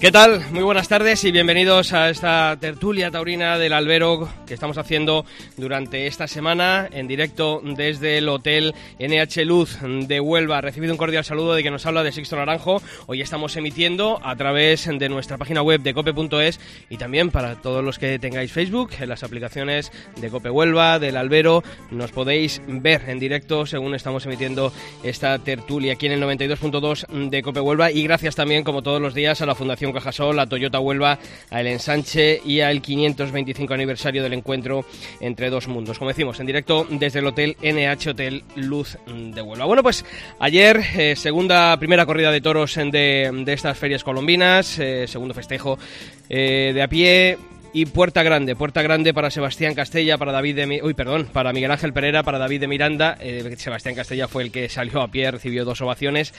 ¿Qué tal? Muy buenas tardes y bienvenidos a esta tertulia taurina del albero que estamos haciendo durante esta semana en directo desde el Hotel NH Luz de Huelva. Recibido un cordial saludo de que nos habla de Sixto Naranjo. Hoy estamos emitiendo a través de nuestra página web de cope.es y también para todos los que tengáis Facebook, en las aplicaciones de Cope Huelva, del albero, nos podéis ver en directo según estamos emitiendo esta tertulia aquí en el 92.2 de Cope Huelva y gracias también como todos los días a la Fundación Cajasol, a Toyota Huelva, a El Ensanche y al 525 aniversario del encuentro entre dos mundos. Como decimos, en directo desde el Hotel NH Hotel Luz de Huelva. Bueno, pues ayer, eh, segunda, primera corrida de toros de, estas ferias colombinas, eh, segundo festejo eh, de a pie y Puerta Grande, Puerta Grande para Sebastián Castella, para David de uy, perdón, para Miguel Ángel Pereira, para David de Miranda. Sebastián Castella fue el que salió a pie, recibió dos ovaciones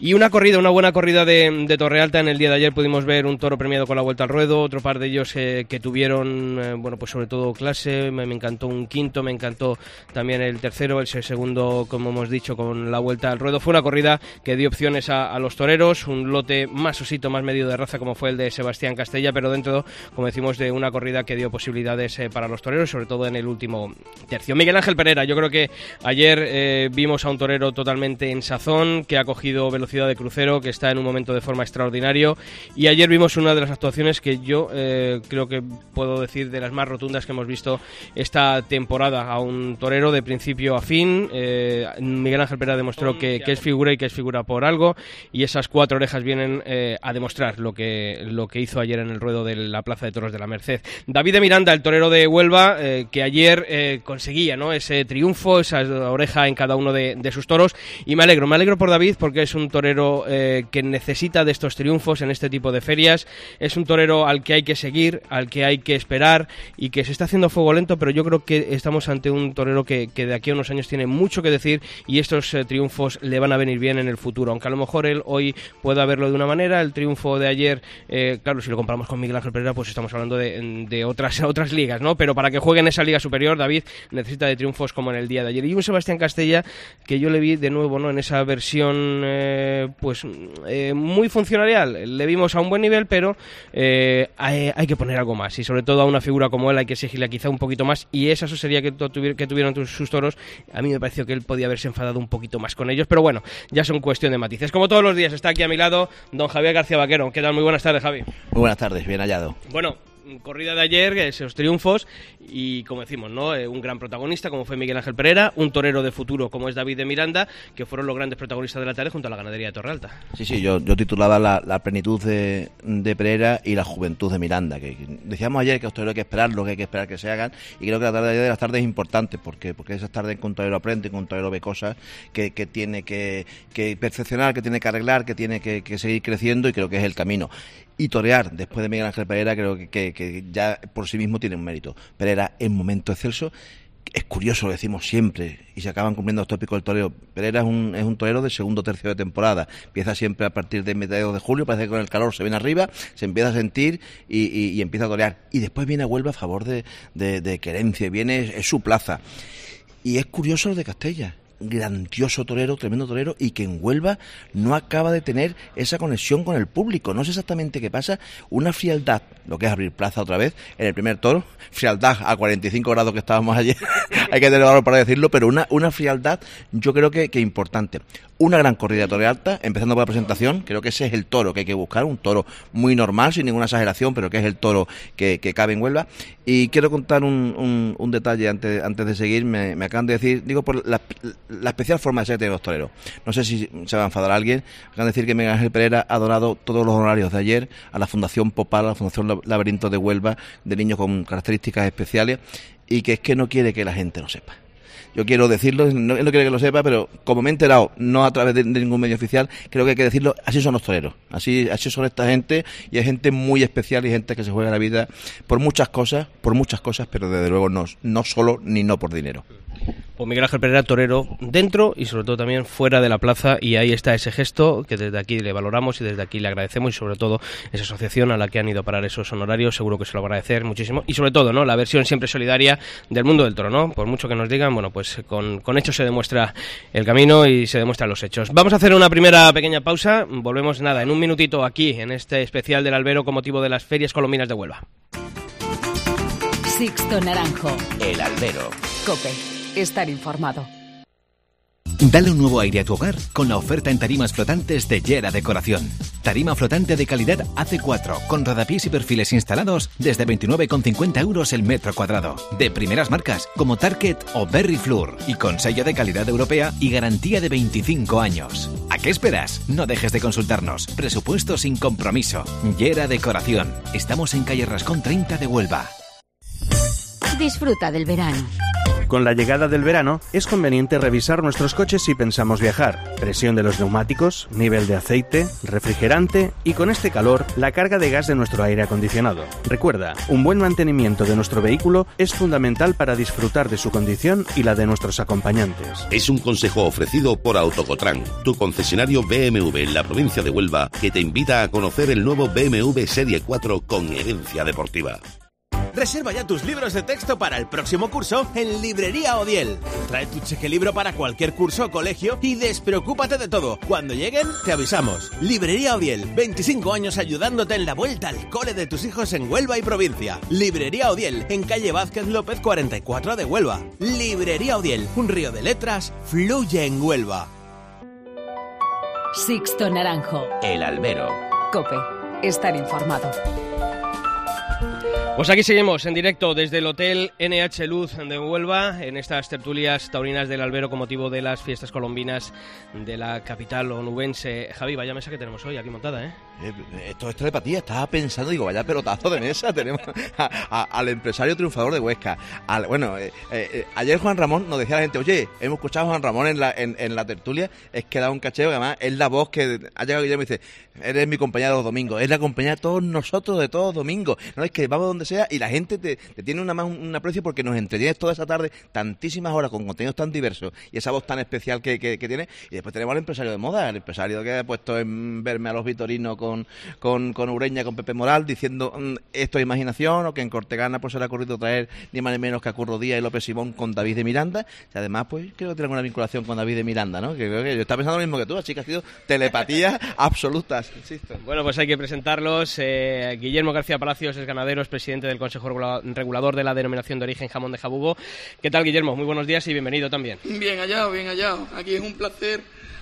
y una corrida, una buena corrida de, de Torrealta. En el día de ayer pudimos ver un toro premiado con la vuelta al ruedo, otro par de ellos eh, que tuvieron, eh, bueno, pues sobre todo clase. Me, encantó un quinto, me encantó también el tercero, el segundo, como hemos dicho, con la vuelta al ruedo. Fue una corrida que dio opciones a, los toreros, un lote más osito, más medio de raza, como fue el de Sebastián Castella, pero dentro, como decimos, de una corrida que dio posibilidades eh, para los toreros, sobre todo en el último tercio. Miguel Ángel Pereira, yo creo que ayer vimos a un torero totalmente en sazón, que ha cogido velocidad Ciudad de crucero, que está en un momento de forma extraordinario. Y ayer vimos una de las actuaciones que yo eh, creo que puedo decir de las más rotundas que hemos visto esta temporada. A un torero de principio a fin. Eh, Miguel Ángel Pérez demostró que, es figura y que es figura por algo. Y esas cuatro orejas vienen eh, a demostrar lo que, lo que hizo ayer en el ruedo de la Plaza de Toros de la Merced. David de Miranda, el torero de Huelva, que ayer conseguía ¿no? ese triunfo, esa oreja en cada uno de, de sus toros. Y me alegro, me alegro por David porque es un torero eh, que necesita de estos triunfos en este tipo de ferias. Es un torero al que hay que seguir, al que hay que esperar y que se está haciendo fuego lento, pero yo creo que estamos ante un torero que, de aquí a unos años tiene mucho que decir y estos eh, triunfos le van a venir bien en el futuro. Aunque a lo mejor él hoy pueda verlo de una manera, el triunfo de ayer, eh, claro, si lo comparamos con Miguel Ángel Pereira, pues estamos hablando de, otras, otras ligas, ¿no? Pero para que juegue en esa liga superior, David necesita de triunfos como en el día de ayer. Y un Sebastián Castella que yo le vi de nuevo, ¿no? En esa versión pues eh, muy funcionarial. Le vimos a un buen nivel, pero eh, hay, que poner algo más. Y sobre todo a una figura como él hay que exigirle quizá un poquito más. Y esa sería que, que tuvieron sus toros. A mí me pareció que él podía haberse enfadado un poquito más con ellos. Pero bueno, ya son cuestión de matices. Como todos los días, está aquí a mi lado don Javier García Vaquero. ¿Qué tal? Muy buenas tardes, Javi. Muy buenas tardes, bien hallado. Bueno, corrida de ayer, esos triunfos y como decimos, ¿no? Eh, un gran protagonista como fue Miguel Ángel Pereira, un torero de futuro como es David de Miranda, que fueron los grandes protagonistas de la tarde junto a la ganadería de Torrealta. Sí, sí, yo, yo titulaba la, plenitud de, Pereira y la juventud de Miranda, que, decíamos ayer que los toreros hay que esperar lo que hay que esperar que se hagan y creo que la tarde de las tardes es importante porque, porque esas tardes con torero aprende, con torero ve cosas que, que tiene que, que, perfeccionar, que tiene que arreglar, que tiene que, que seguir creciendo y creo que es el camino y torear después de Miguel Ángel Pereira creo que, que, ya por sí mismo tiene un mérito. Pereira en momento excelso. Es curioso, lo decimos siempre, y se acaban cumpliendo los tópicos del toreo. Pereira es un, es un torero de segundo tercio de temporada. Empieza siempre a partir de mediados de julio, parece que con el calor se viene arriba, se empieza a sentir y, empieza a torear. Y después viene a Huelva a favor de, de, de Querencia, viene, es su plaza. Y es curioso lo de Castella grandioso torero, tremendo torero, y que en Huelva no acaba de tener esa conexión con el público. No sé exactamente qué pasa. Una frialdad, lo que es abrir plaza otra vez, en el primer toro, frialdad a 45 grados que estábamos ayer, hay que tener valor para decirlo, pero una, una frialdad yo creo que, que importante una gran corrida de torre alta, empezando por la presentación, creo que ese es el toro que hay que buscar, un toro muy normal, sin ninguna exageración, pero que es el toro que, cabe en Huelva. Y quiero contar un, un, detalle antes, antes de seguir, me, acaban de decir, digo por la, especial forma de ser de los toreros. No sé si se va a enfadar alguien, acaban de decir que Miguel Ángel Pereira ha donado todos los honorarios de ayer a la Fundación Popal, a la Fundación Laberinto de Huelva, de niños con características especiales, y que es que no quiere que la gente lo sepa yo quiero decirlo, no, no quiero que lo sepa, pero como me he enterado, no a través de, de ningún medio oficial, creo que hay que decirlo, así son los toreros, así, así son esta gente, y hay gente muy especial y gente que se juega la vida por muchas cosas, por muchas cosas, pero desde luego no, no solo ni no por dinero. Pues Miguel Ángel Pereira, torero dentro y sobre todo también fuera de la plaza y ahí está ese gesto que desde aquí le valoramos y desde aquí le agradecemos y sobre todo esa asociación a la que han ido a parar esos honorarios, seguro que se lo va a agradecer muchísimo y sobre todo, ¿no? La versión siempre solidaria del mundo del toro, ¿no? Por mucho que nos digan, bueno, pues con, con hechos se demuestra el camino y se demuestran los hechos. Vamos a hacer una primera pequeña pausa, volvemos nada, en un minutito aquí en este especial del albero con motivo de las ferias colombinas de Huelva. Sixto Naranjo. El albero. Cope. Estar informado. Dale un nuevo aire a tu hogar con la oferta en tarimas flotantes de Yera Decoración. Tarima flotante de calidad AC4 con rodapiés y perfiles instalados desde 29,50 euros el metro cuadrado. De primeras marcas como Target o Berry Floor y con sello de calidad europea y garantía de 25 años. ¿A qué esperas? No dejes de consultarnos. Presupuesto sin compromiso. Yera Decoración. Estamos en calle Rascón 30 de Huelva. Disfruta del verano. Con la llegada del verano es conveniente revisar nuestros coches si pensamos viajar. Presión de los neumáticos, nivel de aceite, refrigerante y con este calor la carga de gas de nuestro aire acondicionado. Recuerda, un buen mantenimiento de nuestro vehículo es fundamental para disfrutar de su condición y la de nuestros acompañantes. Es un consejo ofrecido por Autocotran, tu concesionario BMW en la provincia de Huelva, que te invita a conocer el nuevo BMW Serie 4 con herencia deportiva. Reserva ya tus libros de texto para el próximo curso en Librería Odiel. Trae tu cheque libro para cualquier curso o colegio y despreocúpate de todo. Cuando lleguen, te avisamos. Librería Odiel, 25 años ayudándote en la vuelta al cole de tus hijos en Huelva y provincia. Librería Odiel, en calle Vázquez López 44 de Huelva. Librería Odiel, un río de letras, fluye en Huelva. Sixto Naranjo. El albero. Cope. Estar informado. Pues aquí seguimos en directo desde el Hotel NH Luz de Huelva, en estas tertulias taurinas del albero con motivo de las fiestas colombinas de la capital onubense. Javi, vaya mesa que tenemos hoy aquí montada, ¿eh? Eh, esto es telepatía, estaba pensando, digo, vaya pelotazo de mesa, tenemos al empresario triunfador de Huesca. Bueno, eh, eh, ayer Juan Ramón nos decía a la gente, oye, hemos escuchado a Juan Ramón en la, en, la tertulia, es que da un cacheo, además es la voz que ha llegado Guillermo y dice, eres mi compañero de los domingos, es la compañía de todos nosotros de todos domingos, no es que vamos donde sea y la gente te, te tiene una más un aprecio porque nos entretienes toda esa tarde tantísimas horas con contenidos tan diversos y esa voz tan especial que, que, que tiene y después tenemos al empresario de moda, el empresario que ha puesto en verme a los Vitorinos con, con, con Ureña, con Pepe Moral, diciendo mm, esto es imaginación o que en Cortegana pues se le ha ocurrido traer ni más ni menos que a Curro Díaz y López Simón con David de Miranda y además pues creo que tiene alguna vinculación con David de Miranda, ¿no? Que creo que yo estaba pensando lo mismo que tú, así que ha sido telepatía absoluta, insisto. Bueno, pues hay que presentarlos. Eh, Guillermo García Palacios es ganadero, es presidente del Consejo Regula- Regulador de la Denominación de Origen Jamón de Jabugo. ¿Qué tal, Guillermo? Muy buenos días y bienvenido también. Bien hallado, bien hallado. Aquí es un placer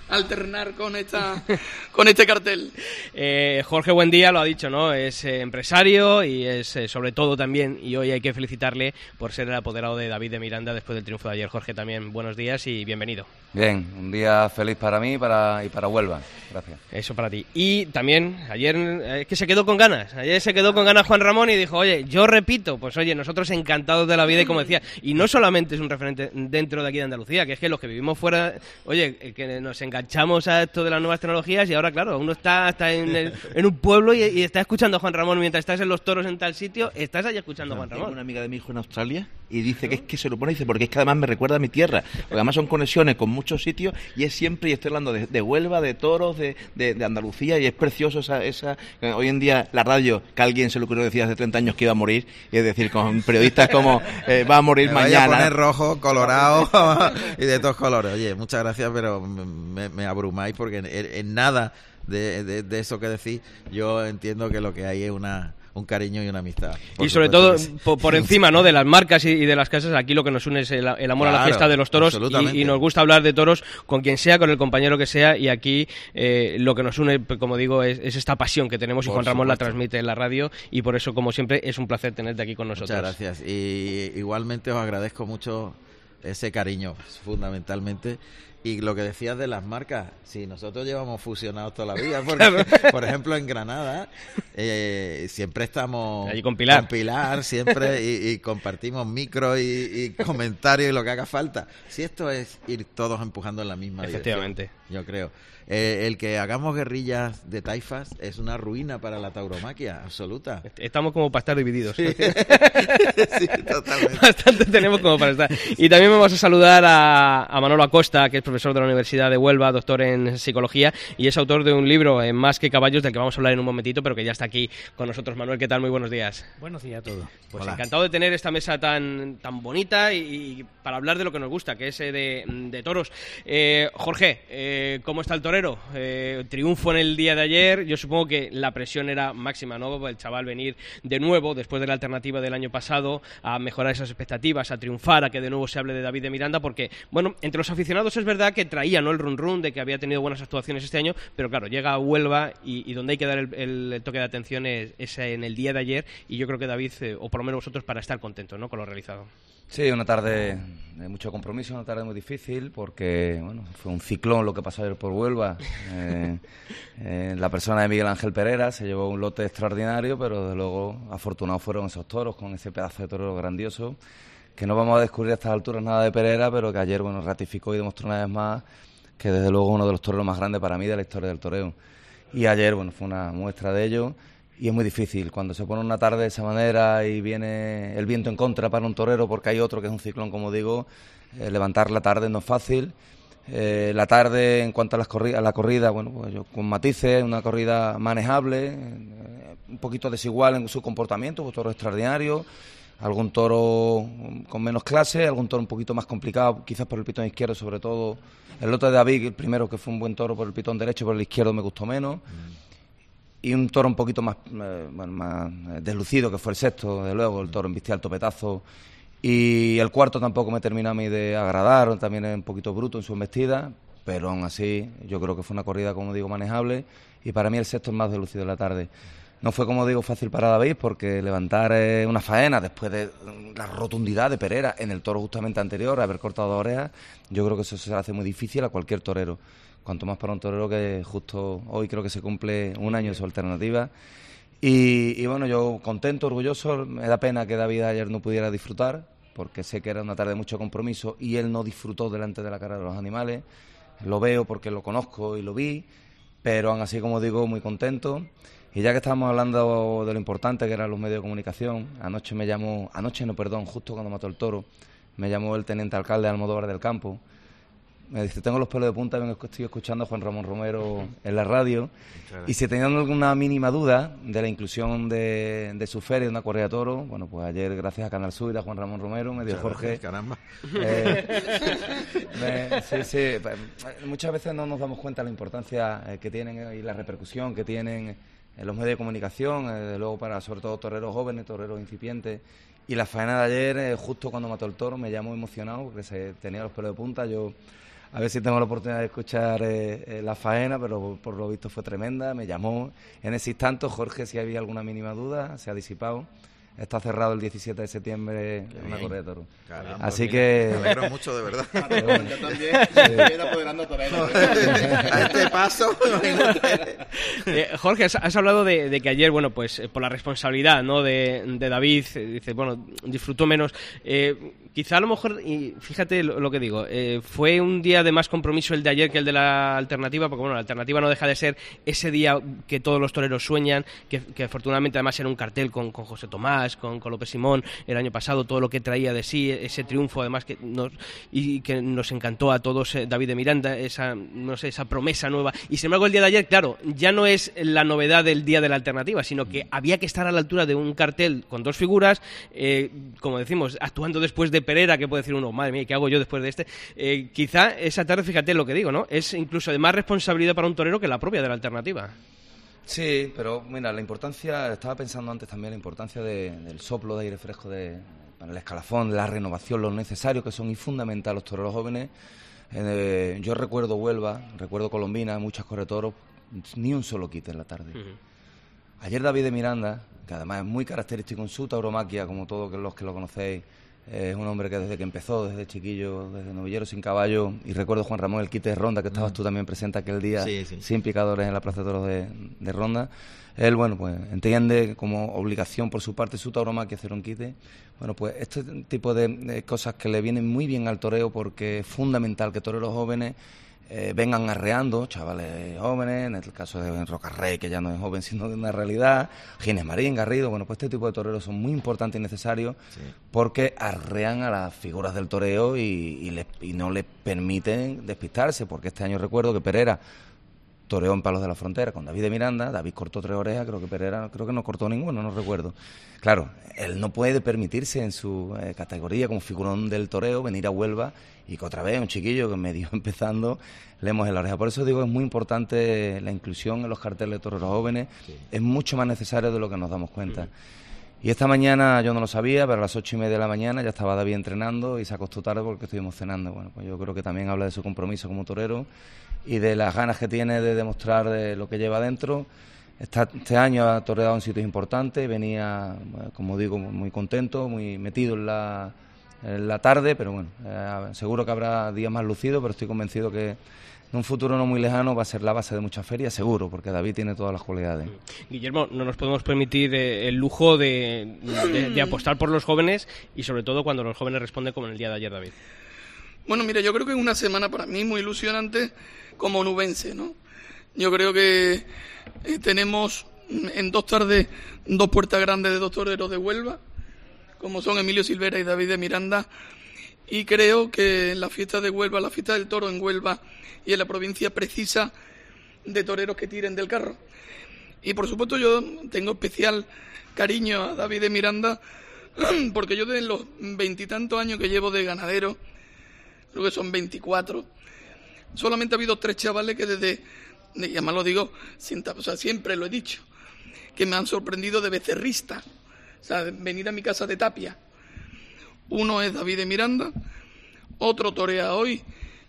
alternar con esta con este cartel. Eh, Jorge Buendía lo ha dicho, ¿no? Es eh, empresario y es eh, sobre todo también, y hoy hay que felicitarle por ser el apoderado de David de Miranda después del triunfo de ayer. Jorge, también buenos días y bienvenido. Bien, un día feliz para mí y para, y para Huelva. Gracias. Eso para ti. Y también, ayer eh, es que se quedó con ganas. Ayer se quedó con ganas Juan Ramón y dijo, oye, yo repito, pues oye, nosotros encantados de la vida y como decía, y no solamente es un referente dentro de aquí de Andalucía, que es que los que vivimos fuera, oye, eh, que nos enganchamos a esto de las nuevas tecnologías y ahora, claro, uno está, está en, el- en un pueblo y, y está escuchando a Juan Ramón mientras estás en los toros en tal sitio, estás allí escuchando a Juan Tengo Ramón. una amiga de mi hijo en Australia y dice que es que se lo pone, dice, porque es que además me recuerda a mi tierra. Porque además son conexiones con muchos sitios y es siempre, y estoy hablando de, de Huelva, de toros, de, de- de Andalucía y es precioso esa, esa. Hoy en día la radio, que alguien se le ocurrió decir hace 30 años que iba a morir, y es decir, con periodistas como eh, va a morir Me vaya a mañana. poner rojo, colorado y de todos colores. Oye, muchas gracias, pero me, me abrumáis porque en, en nada de, de- de eso que decís, yo entiendo que lo que hay es una un cariño y una amistad. Y sobre todo, por, encima ¿no? de las marcas y, y de las casas, aquí lo que nos une es el, el amor a la Claro, fiesta de los toros y, y nos gusta hablar de toros con quien sea, con el compañero que sea y aquí eh, lo que nos une, pues, como digo, es, es esta pasión que tenemos y Por Juan Ramón la transmite en la radio y por eso, como siempre, es un placer tenerte aquí con nosotros. Muchas gracias. Y igualmente os agradezco mucho ese cariño, fundamentalmente. Y lo que decías de las marcas, si nosotros llevamos fusionados toda la vida, porque, por ejemplo en Granada eh, siempre estamos Allí con Pilar. Pilar, siempre y, y compartimos micro y, y comentarios y lo que haga falta. Si esto es ir todos empujando en la misma Efectivamente. dirección, yo creo. Eh, el que hagamos guerrillas de taifas es una ruina para la tauromaquia absoluta. Estamos como para estar divididos. Sí. Sí, totalmente. Bastante tenemos como para estar. Y también vamos a saludar a, a Manolo Acosta, que es profesor de la Universidad de Huelva, doctor en psicología, y es autor de un libro, en Más que caballos, del que vamos a hablar en un momentito, pero que ya está aquí con nosotros. Manuel, ¿qué tal? Muy buenos días. Buenos días a todos. Pues Hola. encantado de tener esta mesa tan, tan bonita y, y para hablar de lo que nos gusta, que es eh, de, de toros. Eh, Jorge, eh, ¿cómo está el Eh, triunfo en el día de ayer. Yo supongo que la presión era máxima, ¿no? El chaval venir de nuevo, después de la alternativa del año pasado, a mejorar esas expectativas, a triunfar, a que de nuevo se hable de David de Miranda, porque, bueno, entre los aficionados es verdad que traía, ¿no? El run run de que había tenido buenas actuaciones este año, pero claro, llega a Huelva y, donde hay que dar el, toque de atención es, es en el día de ayer y yo creo que David, eh, o por lo menos vosotros, para estar contentos, ¿no? Con lo realizado. Sí, una tarde de mucho compromiso, una tarde muy difícil porque bueno, fue un ciclón lo que pasó ayer por Huelva. Eh, eh, la persona de Miguel Ángel Pereira se llevó un lote extraordinario, pero desde luego afortunados fueron esos toros con ese pedazo de toro grandioso que no vamos a descubrir a estas alturas nada de Pereira, pero que ayer bueno ratificó y demostró una vez más que desde luego uno de los toreros más grandes para mí de la historia del toreo. Y ayer bueno fue una muestra de ello. Y es muy difícil. Cuando se pone una tarde de esa manera y viene el viento en contra para un torero porque hay otro que es un ciclón, como digo, eh, levantar la tarde no es fácil. Eh, la tarde, en cuanto a, las corri- a la corrida, bueno, pues yo con matices, una corrida manejable, eh, un poquito desigual en su comportamiento, un toro extraordinario, algún toro mm, con menos clase, algún toro un poquito más complicado, quizás por el pitón izquierdo, sobre todo. El lote de David, el primero que fue un buen toro por el pitón derecho, por el izquierdo me gustó menos y un toro un poquito más, eh, más eh, deslucido, que fue el sexto, de luego, el toro en al topetazo. Y el cuarto tampoco me termina a mí de agradar, también es un poquito bruto en su embestida, pero aún así yo creo que fue una corrida, como digo, manejable. Y para mí el sexto es más deslucido de la tarde. No fue, como digo, fácil para David, porque levantar eh, una faena después de mm, la rotundidad de Pereira en el toro justamente anterior, haber cortado orejas, yo creo que eso se hace muy difícil a cualquier torero. Cuanto más para un torero que justo hoy creo que se cumple un año de su alternativa. Y, bueno, yo contento, orgulloso. Me da pena que David ayer no pudiera disfrutar, porque sé que era una tarde de mucho compromiso y él no disfrutó delante de la cara de los animales. Lo veo porque lo conozco y lo vi, pero aún así, como digo, muy contento. Y ya que estamos hablando de lo importante que eran los medios de comunicación, anoche me llamó, anoche no, perdón, justo cuando mató el toro, me llamó el teniente alcalde de Almodóvar del Campo. Me dice, tengo los pelos de punta, vengo- estoy escuchando a Juan Ramón Romero en la radio. Y si tenían alguna mínima duda de la inclusión de, de su feria, de una correa de toro, bueno, pues ayer, gracias a Canal Sur y a Juan Ramón Romero, me dio Jorge. caramba. eh, me- sí, sí. pues, Muchas veces no nos damos cuenta de la importancia eh, que tienen eh, y la repercusión que tienen en los medios de comunicación, eh, desde luego para sobre todo toreros jóvenes, toreros incipientes. Y la faena de ayer, justo cuando mató el toro, me llamó emocionado porque se tenía los pelos de punta. Yo a ver si tengo la oportunidad de escuchar eh, eh, la faena, pero por lo visto fue tremenda. Me llamó en ese instante Jorge si había alguna mínima duda, se ha disipado. Está cerrado el 17 de septiembre una bien. correa de toro. Caramba, Así mira, que... me alegro mucho, de verdad. Bueno. Yo también, estoy apoderando torero. A este paso. Eh, Jorge, has, has hablado de, de que ayer, bueno, pues eh, por la responsabilidad ¿no? de, de David, eh, dice, bueno, disfrutó menos. Eh, quizá a lo mejor, y fíjate lo, lo que digo, eh, fue un día de más compromiso el de ayer que el de la alternativa, porque bueno, la alternativa no deja de ser ese día que todos los toreros sueñan, que, que afortunadamente además era un cartel con, con José Tomás, con, con López Simón el año pasado, todo lo que traía de sí, ese triunfo además que nos, y que nos encantó a todos eh, David de Miranda, esa, no sé, esa promesa nueva. Y sin embargo el día de ayer, claro, ya no es la novedad del día de la alternativa, sino que había que estar a la altura de un cartel con dos figuras, eh, como decimos, actuando después de Pereira, que puede decir uno, madre mía, ¿qué hago yo después de este? Eh, quizá esa tarde, fíjate lo que digo, ¿no? Es incluso de más responsabilidad para un torero que la propia de la alternativa. Sí, pero mira, la importancia, estaba pensando antes también la importancia de- del soplo de aire fresco de, para el escalafón, la renovación, lo necesario que son y fundamental los toreros jóvenes. Eh, yo recuerdo Huelva, recuerdo Colombina, muchas corretoros, ni un solo quite en la tarde. Ayer David de Miranda, que además es muy característico en su tauromaquia, como todos los que lo conocéis, Es un hombre que desde que empezó, desde chiquillo, desde novillero sin caballo, y recuerdo Juan Ramón el quite de Ronda, que estabas tú también presente aquel día, sin picadores en la Plaza de Toros de, Ronda. Él, bueno, pues entiende como obligación por su parte su que hacer un quite. Bueno, pues este tipo de, cosas que le vienen muy bien al toreo porque es fundamental que toreros jóvenes eh, vengan arreando, chavales jóvenes, en el caso de Rocarrey, que ya no es joven, sino de una realidad, Ginés Marín, Garrido, bueno, pues este tipo de toreros son muy importantes y necesarios porque arrean a las figuras del toreo y, y no les permiten despistarse, porque este año recuerdo que Pereira toreó en Palos de la Frontera con David de Miranda, David cortó tres orejas, creo que Pereira creo que no cortó ninguno, no recuerdo. Claro, él no puede permitirse en su eh, categoría como figurón del toreo venir a Huelva y que otra vez un chiquillo que medio empezando leemos en la oreja. Por eso digo, es muy importante la inclusión en los carteles de toreros jóvenes, es mucho más necesario de lo que nos damos cuenta. Y esta mañana yo no lo sabía, pero a las ocho y media de la mañana ya estaba David entrenando y se acostó tarde porque estuvimos cenando. Bueno, pues yo creo que también habla de su compromiso como torero y de las ganas que tiene de demostrar de lo que lleva dentro. este año ha toreado en sitios importantes, venía, como digo, muy contento, muy metido en la, en la tarde, pero bueno, eh, seguro que habrá días más lucidos, pero estoy convencido que en un futuro no muy lejano va a ser la base de muchas ferias, seguro, porque David tiene todas las cualidades. Guillermo, no nos podemos permitir eh, el lujo de, de, apostar por los jóvenes y sobre todo cuando los jóvenes responden como en el día de ayer, David. Bueno, mira, yo creo que es una semana para mí muy ilusionante como nubense, ¿no? Yo creo que eh, tenemos en dos tardes dos puertas grandes de dos toreros de Huelva, como son Emilio Silvera y David de Miranda, y creo que la fiesta de Huelva, la fiesta del toro en Huelva y en la provincia precisa de toreros que tiren del carro. Y por supuesto yo tengo especial cariño a David de Miranda, porque yo desde los veintitantos años que llevo de ganadero, creo que son veinticuatro, solamente ha habido tres chavales que desde, y además lo digo, o sea, siempre lo he dicho, que me han sorprendido de becerrista, o sea, venir a mi casa de tapia. Uno es David de Miranda, otro torea hoy,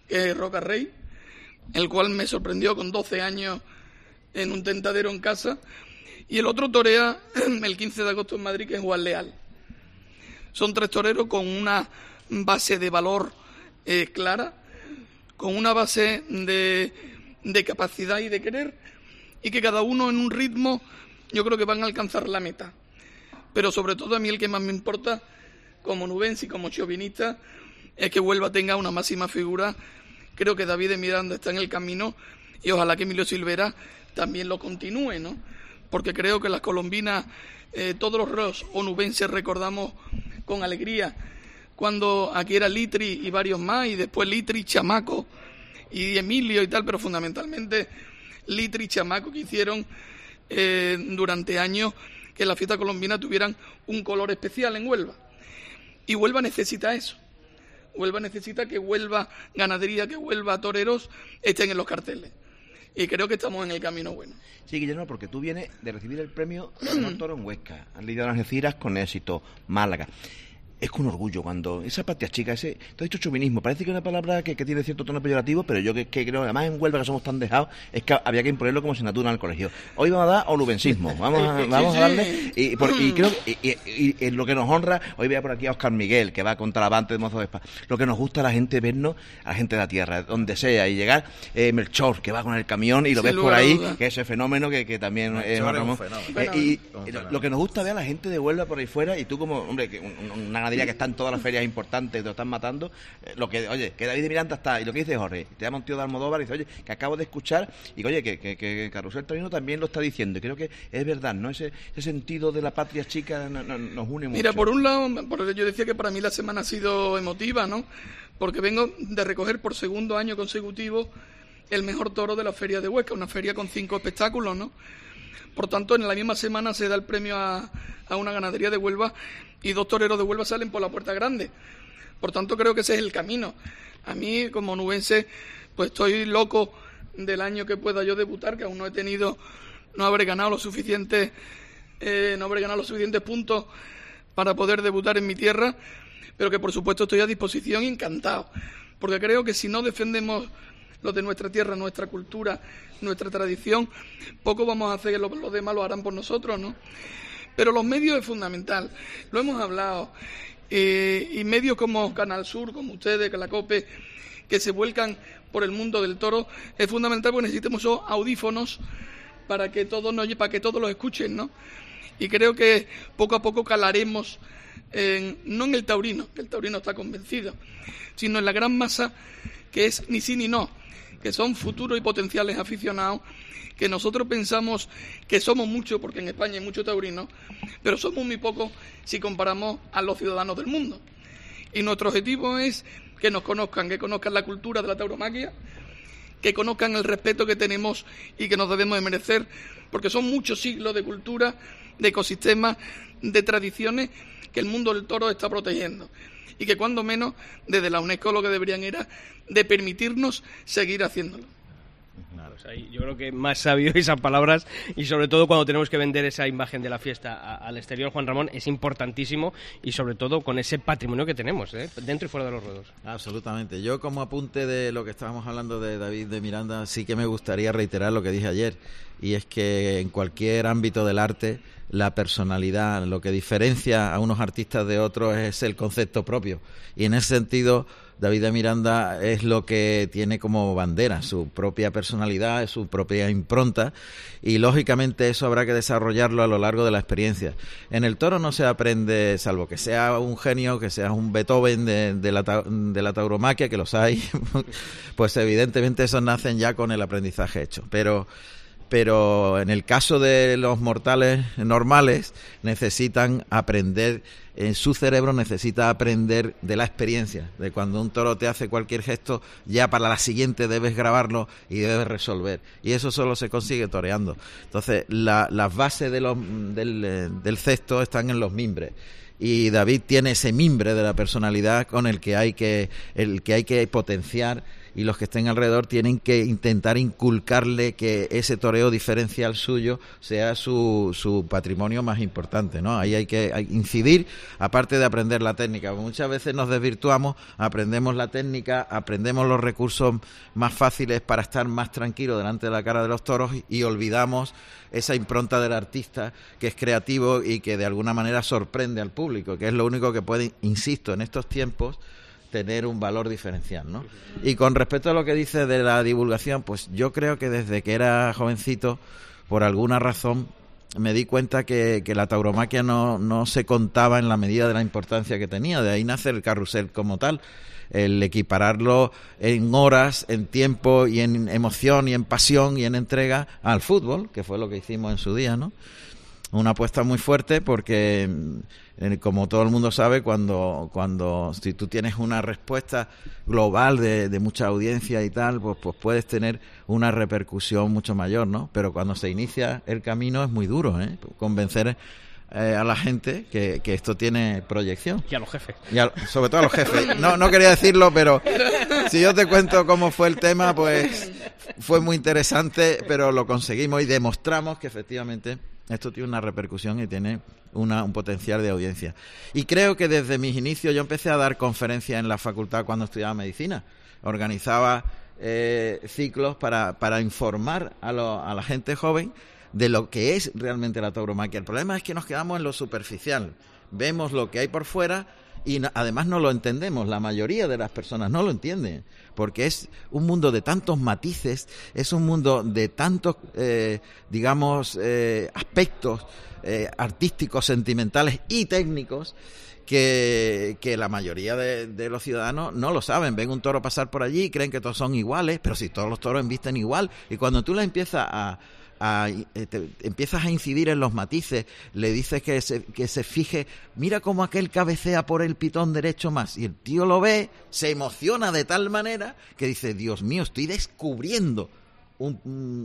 que es Roca Rey, el cual me sorprendió con 12 años en un tentadero en casa, y el otro torea el 15 de agosto en Madrid, que es Juan Leal. Son tres toreros con una base de valor eh, clara, con una base de, de capacidad y de querer, y que cada uno en un ritmo yo creo que van a alcanzar la meta. Pero sobre todo a mí el que más me importa, como nubense y como chauvinista, es que Huelva tenga una máxima figura. Creo que David de Miranda está en el camino y ojalá que Emilio Silvera también lo continúe, ¿no? Porque creo que las colombinas, eh, todos los onubenses recordamos con alegría cuando aquí era Litri y varios más, y después Litri, Chamaco y Emilio y tal, pero fundamentalmente Litri y Chamaco que hicieron eh, durante años que la fiesta colombina tuvieran un color especial en Huelva. Y Huelva necesita eso. Huelva necesita que Huelva ganadería, que Huelva toreros estén en los carteles. Y creo que estamos en el camino bueno. Sí, Guillermo, porque tú vienes de recibir el premio Toro en Huesca. Has lidiado las Algeciras con éxito, Málaga es con orgullo cuando esa patria chica, ese, te has dicho chauvinismo, parece que es una palabra que, tiene cierto tono peyorativo, pero yo que, que, creo, además en Huelva que somos tan dejados, es que había que imponerlo como asignatura en el colegio. Hoy vamos a dar olubensismo, vamos a, vamos a darle, y, creo y, lo que nos honra, hoy vea por aquí a Oscar Miguel, que va contra la banda de Mozo de Espa, lo que nos gusta a la gente vernos, a la gente de la tierra, donde sea, y llegar eh, Melchor, que va con el camión y lo ves por ahí, que ese fenómeno que, que también es, un fenómeno. y, lo que nos gusta ver a la gente de Huelva por ahí fuera, y tú como, hombre, que una diría que está en todas las ferias importantes, te lo están matando. Eh, lo que, oye, que David de Miranda está, y lo que dice Jorge, te llama un tío de Almodóvar y dice, oye, que acabo de escuchar, y oye, que, que, que Carrusel Torino también lo está diciendo, y creo que es verdad, ¿no? Ese, ese sentido de la patria chica nos une mucho. Mira, por un lado, yo decía que para mí la semana ha sido emotiva, ¿no? Porque vengo de recoger por segundo año consecutivo el mejor toro de la feria de Huesca, una feria con cinco espectáculos, ¿no? Por tanto, en la misma semana se da el premio a, a una ganadería de Huelva y dos toreros de Huelva salen por la puerta grande. Por tanto, creo que ese es el camino. A mí, como nubense, pues estoy loco del año que pueda yo debutar, que aún no he tenido, no habré ganado los suficientes, eh, no habré ganado los suficientes puntos para poder debutar en mi tierra, pero que por supuesto estoy a disposición encantado, porque creo que si no defendemos lo de nuestra tierra, nuestra cultura, nuestra tradición, poco vamos a hacer que los demás lo harán por nosotros, ¿no? Pero los medios es fundamental, lo hemos hablado. Eh, y medios como Canal Sur, como ustedes, que la COPE, que se vuelcan por el mundo del toro, es fundamental porque necesitamos esos audífonos para que todos nos, para que todos los escuchen, ¿no? Y creo que poco a poco calaremos no en el taurino, que el taurino está convencido, sino en la gran masa que es ni sí ni no, que son futuros y potenciales aficionados, que nosotros pensamos que somos muchos, porque en España hay mucho taurino, pero somos muy pocos si comparamos a los ciudadanos del mundo. Y nuestro objetivo es que nos conozcan, que conozcan la cultura de la tauromaquia, que conozcan el respeto que tenemos y que nos debemos de merecer, porque son muchos siglos de cultura, de ecosistemas, de tradiciones que el mundo del toro está protegiendo y que cuando menos desde la UNESCO lo que deberían era de permitirnos seguir haciéndolo. Pues yo creo que más sabio esas palabras y sobre todo cuando tenemos que vender esa imagen de la fiesta al exterior, Juan Ramón, es importantísimo y sobre todo con ese patrimonio que tenemos ¿eh? dentro y fuera de los ruedos. Absolutamente. Yo como apunte de lo que estábamos hablando de David de Miranda, sí que me gustaría reiterar lo que dije ayer y es que en cualquier ámbito del arte la personalidad, lo que diferencia a unos artistas de otros es el concepto propio y en ese sentido David Miranda es lo que tiene como bandera, su propia personalidad, su propia impronta y lógicamente eso habrá que desarrollarlo a lo largo de la experiencia. En el toro no se aprende, salvo que sea un genio, que sea un Beethoven de, la, de la tauromaquia, que los hay, pues evidentemente esos nacen ya con el aprendizaje hecho. Pero pero en el caso de los mortales normales necesitan aprender en su cerebro necesita aprender de la experiencia, de cuando un toro te hace cualquier gesto, ya para la siguiente debes grabarlo y debes resolver. Y eso solo se consigue toreando. Entonces, la, las bases de del, eh, del cesto están en los mimbres y David tiene ese mimbre de la personalidad con el que hay que el que hay que potenciar y los que estén alrededor tienen que intentar inculcarle que ese toreo diferencial suyo sea su, su patrimonio más importante, ¿no? Ahí hay que incidir, aparte de aprender la técnica. Muchas veces nos desvirtuamos, aprendemos la técnica, aprendemos los recursos más fáciles para estar más tranquilos delante de la cara de los toros y olvidamos esa impronta del artista que es creativo y que de alguna manera sorprende al público, que es lo único que puede, insisto, en estos tiempos tener un valor diferencial, ¿no? Y con respecto a lo que dice de la divulgación, pues yo creo que desde que era jovencito, por alguna razón, me di cuenta que, la tauromaquia no, no se contaba en la medida de la importancia que tenía. De ahí nace el carrusel como tal. El equipararlo en horas, en tiempo y en emoción y en pasión y en entrega al fútbol, que fue lo que hicimos en su día, ¿no? Una apuesta muy fuerte porque como todo el mundo sabe, cuando, cuando si tú tienes una respuesta global de, de, mucha audiencia y tal, pues, pues puedes tener una repercusión mucho mayor, ¿no? Pero cuando se inicia el camino es muy duro, ¿eh? Convencer eh, a la gente que, que, esto tiene proyección. Y a los jefes. sobre todo a los jefes. No, no quería decirlo, pero si yo te cuento cómo fue el tema, pues fue muy interesante, pero lo conseguimos y demostramos que efectivamente esto tiene una repercusión y tiene un potencial de audiencia. Y creo que desde mis inicios yo empecé a dar conferencias en la facultad cuando estudiaba medicina. Organizaba eh, ciclos para, para informar a, a la gente joven de lo que es realmente la tauromaquia. El problema es que nos quedamos en lo superficial. Vemos lo que hay por fuera y además no lo entendemos. La mayoría de las personas no lo entienden porque es un mundo de tantos matices, es un mundo de tantos, eh, digamos, eh, aspectos eh, artísticos, sentimentales y técnicos. Que, que, la mayoría de, los ciudadanos no lo saben. Ven un toro pasar por allí y creen que todos son iguales, pero si todos los toros visten igual. Y cuando tú le empiezas a, eh, empiezas a incidir en los matices, le dices que se, que se fije, mira cómo aquel cabecea por el pitón derecho más, y el tío lo ve, se emociona de tal manera que dice, Dios mío, estoy descubriendo un,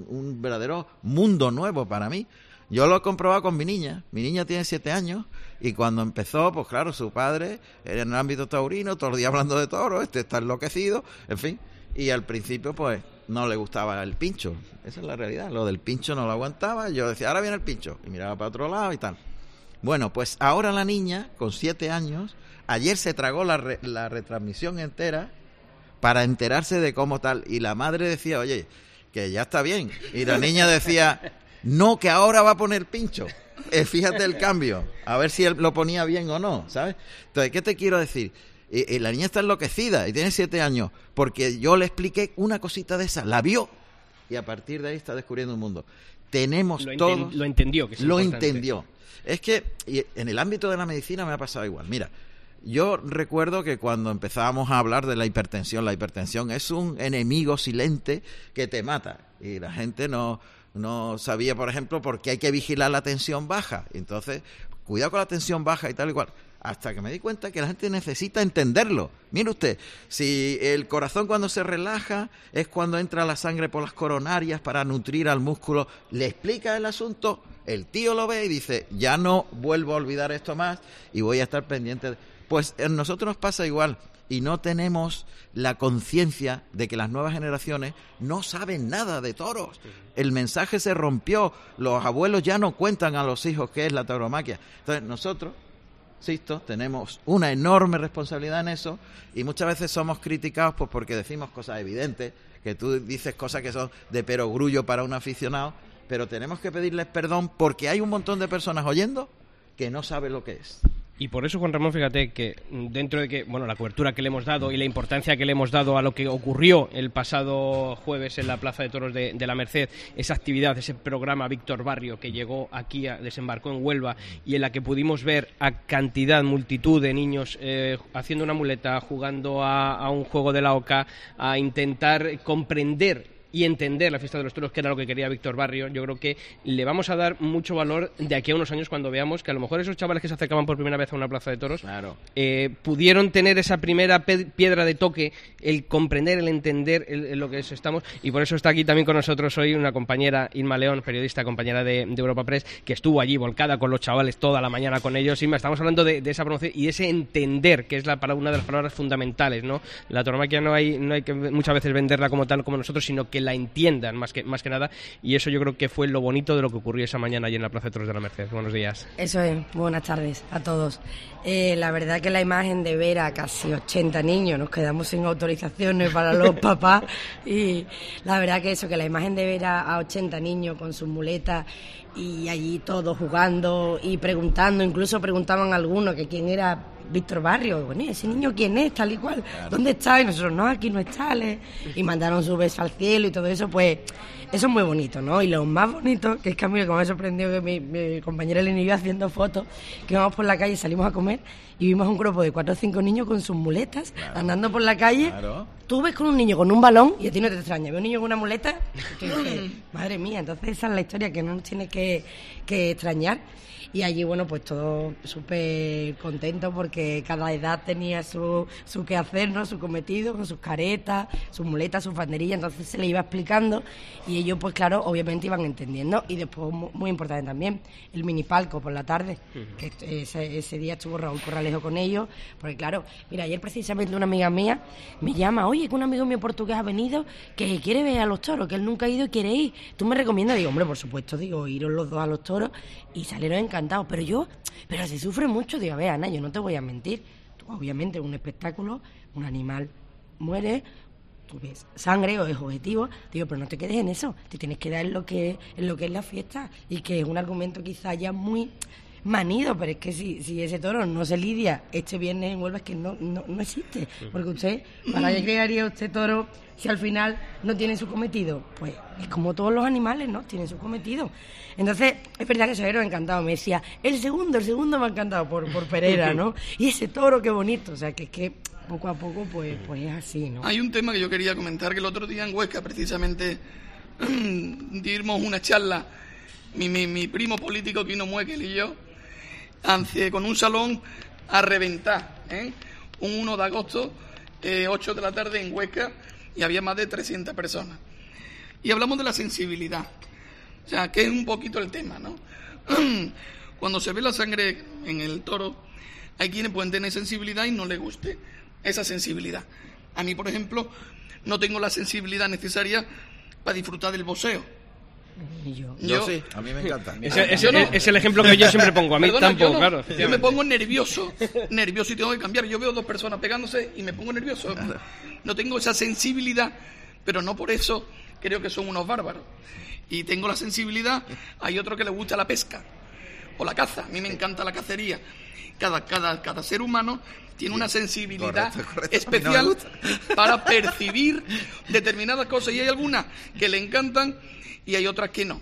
un, verdadero mundo nuevo para mí. Yo lo he comprobado con mi niña. Mi niña tiene siete años y cuando empezó, pues claro, su padre era en el ámbito taurino, todo el día hablando de toro, este está enloquecido, en fin. Y al principio, pues no le gustaba el pincho. Esa es la realidad. Lo del pincho no lo aguantaba. Yo decía, ahora viene el pincho. Y miraba para otro lado y tal. Bueno, pues ahora la niña, con siete años, ayer se tragó la, la retransmisión entera para enterarse de cómo tal. Y la madre decía, oye, que ya está bien. Y la niña decía, No que ahora va a poner pincho. Eh, fíjate el cambio. A ver si él lo ponía bien o no, ¿sabes? Entonces, ¿qué te quiero decir? Eh, la niña está enloquecida y tiene siete años porque yo le expliqué una cosita de esa. La vio y a partir de ahí está descubriendo un mundo. Tenemos Lo, enten- lo entendió. Que es lo importante. entendió. Es que y en el ámbito de la medicina me ha pasado igual. Mira, yo recuerdo que cuando empezábamos a hablar de la hipertensión, la hipertensión es un enemigo silente que te mata. Y la gente no, no sabía, por ejemplo, por qué hay que vigilar la tensión baja. Entonces, cuidado con la tensión baja y tal y cual. Hasta que me di cuenta que la gente necesita entenderlo. Mire usted, si el corazón cuando se relaja es cuando entra la sangre por las coronarias para nutrir al músculo, le explica el asunto, el tío lo ve y dice, ya no vuelvo a olvidar esto más y voy a estar pendiente. de-". Pues en nosotros nos pasa igual y no tenemos la conciencia de que las nuevas generaciones no saben nada de toros. El mensaje se rompió, los abuelos ya no cuentan a los hijos qué es la tauromaquia. Entonces nosotros insisto, tenemos una enorme responsabilidad en eso y muchas veces somos criticados pues porque decimos cosas evidentes, que tú dices cosas que son de perogrullo para un aficionado, pero tenemos que pedirles perdón porque hay un montón de personas oyendo que no saben lo que es. Y por eso, Juan Ramón, fíjate que dentro de que, bueno, la cobertura que le hemos dado y la importancia que le hemos dado a lo que ocurrió el pasado jueves en la Plaza de Toros de, de la Merced, esa actividad, ese programa Víctor Barrio que llegó aquí, a- desembarcó en Huelva y en la que pudimos ver a cantidad, multitud de niños eh, haciendo una muleta, jugando a, a un juego de la OCA, a intentar comprender y entender la fiesta de los toros, que era lo que quería Víctor Barrio, yo creo que le vamos a dar mucho valor de aquí a unos años cuando veamos que a lo mejor esos chavales que se acercaban por primera vez a una plaza de toros eh, pudieron tener esa primera piedra de toque, el comprender, el entender el- el lo que es- estamos, y por eso está aquí también con nosotros hoy una compañera, Inma León, periodista, compañera de, de Europa Press, que estuvo allí volcada con los chavales toda la mañana con ellos. Inma, estamos hablando de, de esa promoción y de ese entender, que es la, para una de las palabras fundamentales, ¿no? La tauromaquia no hay, no hay que muchas veces venderla como tal como nosotros, sino que la entiendan más que, más que nada, y eso yo creo que fue lo bonito de lo que ocurrió esa mañana allí en la Plaza de Toros de la Merced. Buenos días. Eso es, buenas tardes a todos. Eh, la verdad que la imagen de ver a casi 80 niños, nos quedamos sin autorizaciones para los papás y la verdad que eso, que la imagen de ver a, a 80 niños con sus muletas y allí todos jugando y preguntando, incluso preguntaban algunos que quién era Víctor Barrio, bueno, ¿y ese niño quién es, tal y cual, ¿dónde está? Y nosotros, no, aquí no está, le- y mandaron su beso al cielo y todo eso, pues eso es muy bonito, ¿no? Y lo más bonito, que es que a mí lo que me ha sorprendido que mi, mi compañera Elena y yo haciendo fotos, que íbamos por la calle, salimos a comer y vimos un grupo de cuatro o cinco niños con sus muletas, andando por la calle. Tú ves con un niño con un balón y a ti no te extraña. Ves un niño con una muleta, y dices, madre mía, entonces esa es la historia que no nos tiene que, que extrañar. Y allí, bueno, pues todos súper contentos porque cada edad tenía su, su quehacer, ¿no? Su cometido, con sus caretas, sus muletas, sus banderillas. Entonces se le iba explicando y ellos, pues claro, obviamente iban entendiendo. Y después, mu- muy importante también, el mini palco por la tarde, que ese, ese día estuvo Raúl Corralejo con ellos. Porque claro, mira, ayer precisamente una amiga mía me llama, oye, que un amigo mío portugués ha venido que quiere ver a los toros, que él nunca ha ido y quiere ir. ¿Tú me recomiendas? Digo, hombre, por supuesto, digo, iros los dos a los toros y salieron encantados. Pero yo, pero se sufre mucho. Digo, a ver, Ana, yo no te voy a mentir. Tú, obviamente, un espectáculo, un animal muere, ves sangre o es objetivo, digo, pero no te quedes en eso, te tienes que dar en lo que, en lo que es la fiesta y que es un argumento quizá ya muy manido, pero es que si, si ese toro no se lidia este viernes en Huelva es que no, no, no existe, porque usted, ¿para qué crearía usted toro si al final no tiene su cometido? Pues es como todos los animales, ¿no? Tienen su cometido. Entonces, es verdad que Severo encantado, me decía, el segundo, el segundo me ha encantado por, por Pereira, ¿no? Y ese toro, qué bonito, o sea, que es que poco a poco, pues, pues es así, ¿no? Hay un tema que yo quería comentar que el otro día en Huesca precisamente dimos una charla, mi, mi, mi primo político Quino Muekel y yo, con un salón a reventar, ¿eh? un 1 de agosto, eh, 8 de la tarde en Huesca, y había más de 300 personas. Y hablamos de la sensibilidad, o sea, que es un poquito el tema, ¿no? Cuando se ve la sangre en el toro, hay quienes pueden tener sensibilidad y no les guste esa sensibilidad. A mí, por ejemplo, no tengo la sensibilidad necesaria para disfrutar del boxeo. Y yo. Yo sí, a mí me encanta. Ese- ese- Yo no. es el ejemplo que yo siempre pongo. A mí Perdona, tampoco, yo no. claro. Yo me pongo nervioso, nervioso y tengo que cambiar. Yo veo dos personas pegándose y me pongo nervioso. No tengo esa sensibilidad, pero no por eso creo que son unos bárbaros. y tengo la sensibilidad, hay otro que le gusta la pesca o la caza. A mí me encanta la cacería. Cada, cada, cada ser humano tiene una sensibilidad Correcto, correcto. No especial para percibir determinadas cosas y hay algunas que le encantan y hay otras que no.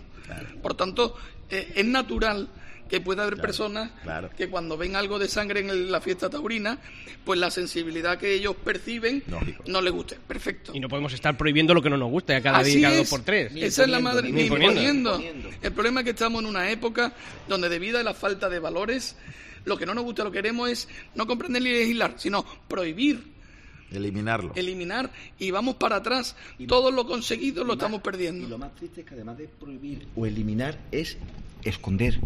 Por tanto, eh, es natural que pueda haber personas claro. que cuando ven algo de sangre en el- la fiesta taurina, pues la sensibilidad que ellos perciben no les guste. Perfecto. Y no podemos estar prohibiendo lo que no nos gusta a cada Así día, cada dos por tres. Esa es la madre. Ni Ni imponiendo. imponiendo. El problema es que estamos en una época donde debido a la falta de valores, lo que no nos gusta, lo que queremos es no comprender ni legislar, sino prohibir, Eliminarlo. eliminar y vamos para atrás. Todo lo conseguido lo estamos perdiendo. Y lo más triste es que además de prohibir o eliminar es esconder.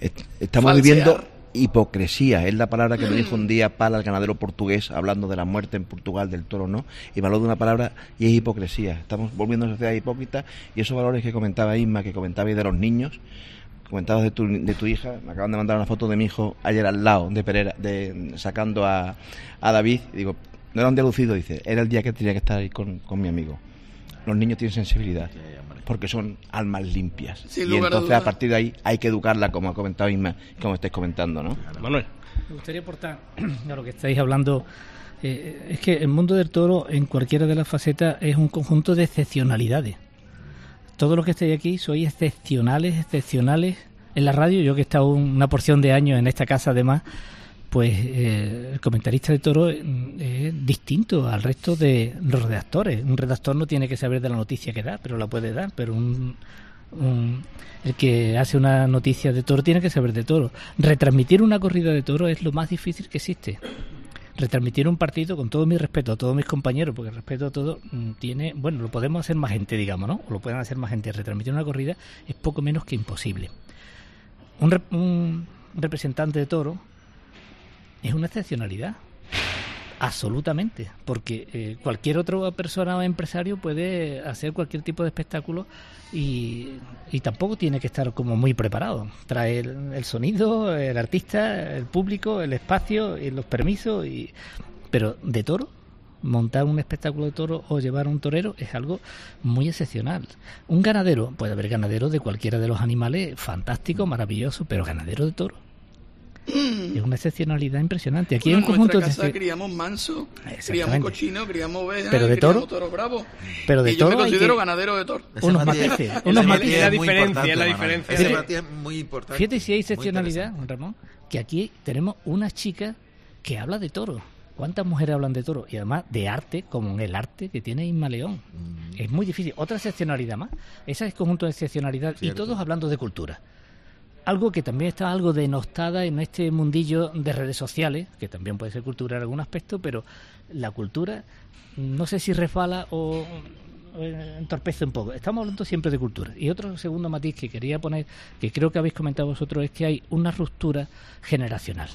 Est- Estamos Falsear. viviendo hipocresía, es la palabra que me dijo un día Pala, el ganadero portugués, hablando de la muerte en Portugal del toro, ¿no? Y me habló de una palabra y es hipocresía. Estamos volviendo a una sociedad hipócrita y esos valores que comentaba Isma, que comentabais de los niños, comentabas de tu, de tu hija, me acaban de mandar una foto de mi hijo ayer al lado de Pereira, de, sacando a, a David, y digo, no era un día lucido, dice, era el día que tenía que estar ahí con, con mi amigo. Los niños tienen sensibilidad, porque son almas limpias. Sin y a entonces a partir de ahí hay que educarla, como ha comentado Isma, como estáis comentando, ¿no? Manuel. Me gustaría aportar a lo que estáis hablando. eh, es que el mundo del toro, en cualquiera de las facetas, es un conjunto de excepcionalidades. Todos los que estáis aquí sois excepcionales, excepcionales. En la radio, yo que he estado una porción de años en esta casa, además, pues eh, el comentarista de toro eh, es distinto al resto de los redactores. Un redactor no tiene que saber de la noticia que da, pero la puede dar. Pero un, un- el que hace una noticia de toro tiene que saber de toro. Retransmitir una corrida de toro es lo más difícil que existe. Retransmitir un partido, con todo mi respeto a todos mis compañeros, porque respeto a todo, mm, tiene, bueno, lo podemos hacer más gente, digamos, ¿no? O lo pueden hacer más gente. Retransmitir una corrida es poco menos que imposible. Un, rep- un representante de toro es una excepcionalidad. Absolutamente, porque eh, cualquier otra persona o empresario puede hacer cualquier tipo de espectáculo y, y tampoco tiene que estar como muy preparado. Trae el, el sonido, el artista, el público, el espacio y los permisos, y, pero de toro, montar un espectáculo de toro o llevar un torero es algo muy excepcional. Un ganadero, puede haber ganadero de cualquiera de los animales, fantástico, maravilloso, pero ganadero de toro. Es una excepcionalidad impresionante. Aquí hay un Bueno, en conjunto de casa criamos manso, criamos cochino, criamos ovejas, Pero de toro. toro bravo. Pero de y yo me considero que- ganadero de toro. unos matices, unos matices. la diferencia, la. Ese es muy importante. Fíjate si hay excepcionalidad, Ramón, que aquí tenemos una chica que habla de toro. ¿Cuántas mujeres hablan de toro? Y además de arte, como en el arte que tiene Isma León. Mm. Es muy difícil. Otra excepcionalidad más. Ese es conjunto de excepcionalidad. Y todos hablando de cultura. Algo que también está algo denostada en este mundillo de redes sociales, que también puede ser cultura en algún aspecto, pero la cultura no sé si resbala o entorpece un poco. Estamos hablando siempre de cultura. Y otro segundo matiz que quería poner, que creo que habéis comentado vosotros, es que hay una ruptura generacional.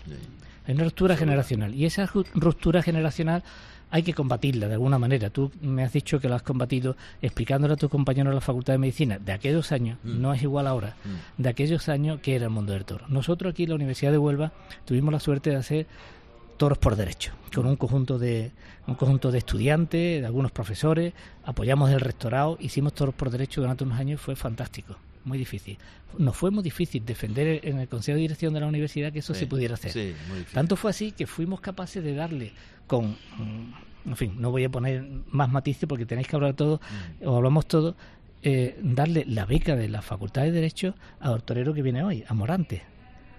Hay una ruptura generacional. Y esa ruptura generacional hay que combatirla de alguna manera. Tú me has dicho que lo has combatido explicándole a tus compañeros de la Facultad de Medicina de aquellos años, Mm. no es igual ahora, de aquellos años que era el mundo del toro. Nosotros aquí en la Universidad de Huelva tuvimos la suerte de hacer toros por derecho, con un conjunto de un conjunto de estudiantes, de algunos profesores, apoyamos el rectorado, hicimos toros por derecho durante unos años, fue fantástico, muy difícil. Nos fue muy difícil defender en el Consejo de Dirección de la universidad que eso Sí, se pudiera hacer. sí. Tanto fue así que fuimos capaces de darle con en fin, no voy a poner más matices porque tenéis que hablar todo, Mm. o hablamos todo, eh, darle la beca de la Facultad de Derecho al torero que viene hoy, a Morante.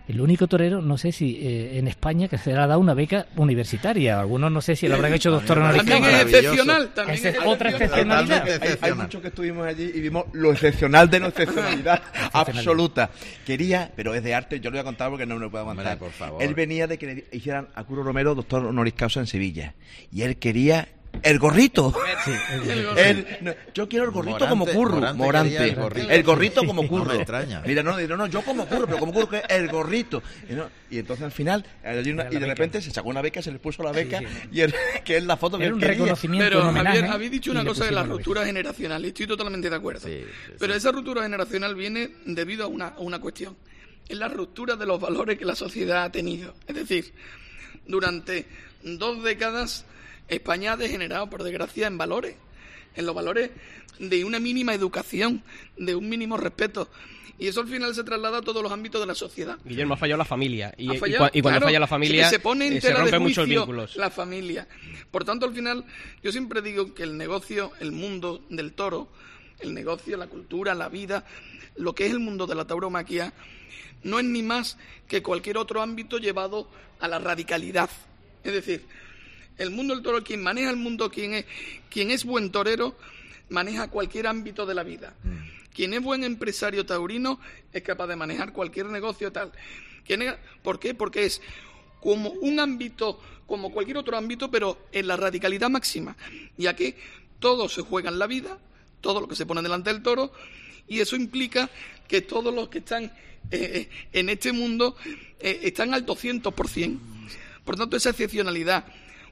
El único torero, no sé si eh, en España, que se le ha dado una beca universitaria. Algunos no sé si lo habrán hecho doctor honoris También causa. es excepcional, también Esa es otra excepcional. excepcionalidad. Hay, hay muchos que estuvimos allí y vimos lo excepcional de la excepcionalidad absoluta. Quería, pero es de arte, yo lo voy a contar porque no me lo puedo aguantar. Hombre, por favor. Él venía de que le hicieran a Curo Romero doctor honoris causa en Sevilla. Y él quería el gorrito. No, yo quiero el gorrito Morante, como curro. Morante el gorrito. El gorrito como No curro. me extraña. Mira, no, no, no, yo como curro, pero como curro que el gorrito. Y, no, y entonces al final, hay una- Era y de repente se sacó una beca, se le puso la beca, y él- que es la foto que Era un quería. reconocimiento, Pero un homenaje, Javier, habéis dicho una cosa de la ruptura generacional, y estoy totalmente de acuerdo. Pero esa ruptura generacional viene debido a una, a una cuestión. Es la ruptura de los valores que la sociedad ha tenido. Es decir, durante dos décadas España ha degenerado, por desgracia, en valores. en los valores de una mínima educación, de un mínimo respeto. Y eso al final se traslada a todos los ámbitos de la sociedad. Guillermo ha fallado la familia. Y, cuando claro, falla la familia, se pone eh, se rompen muchos vínculos. La familia. Por tanto, al final, yo siempre digo que el negocio, el mundo del toro, el negocio, la cultura, la vida, lo que es el mundo de la tauromaquia, no es ni más que cualquier otro ámbito llevado a la radicalidad. Es decir, el mundo del toro, quien maneja el mundo, quien es, quien es buen torero, maneja cualquier ámbito de la vida. Quien es buen empresario taurino es capaz de manejar cualquier negocio tal. ¿Quién es- ¿Por qué? Porque es como un ámbito, como cualquier otro ámbito, pero en la radicalidad máxima, ya que todo se juega en la vida, todo lo que se pone delante del toro, y eso implica que todos los que están eh, en este mundo eh, están al 200%. Por tanto, esa excepcionalidad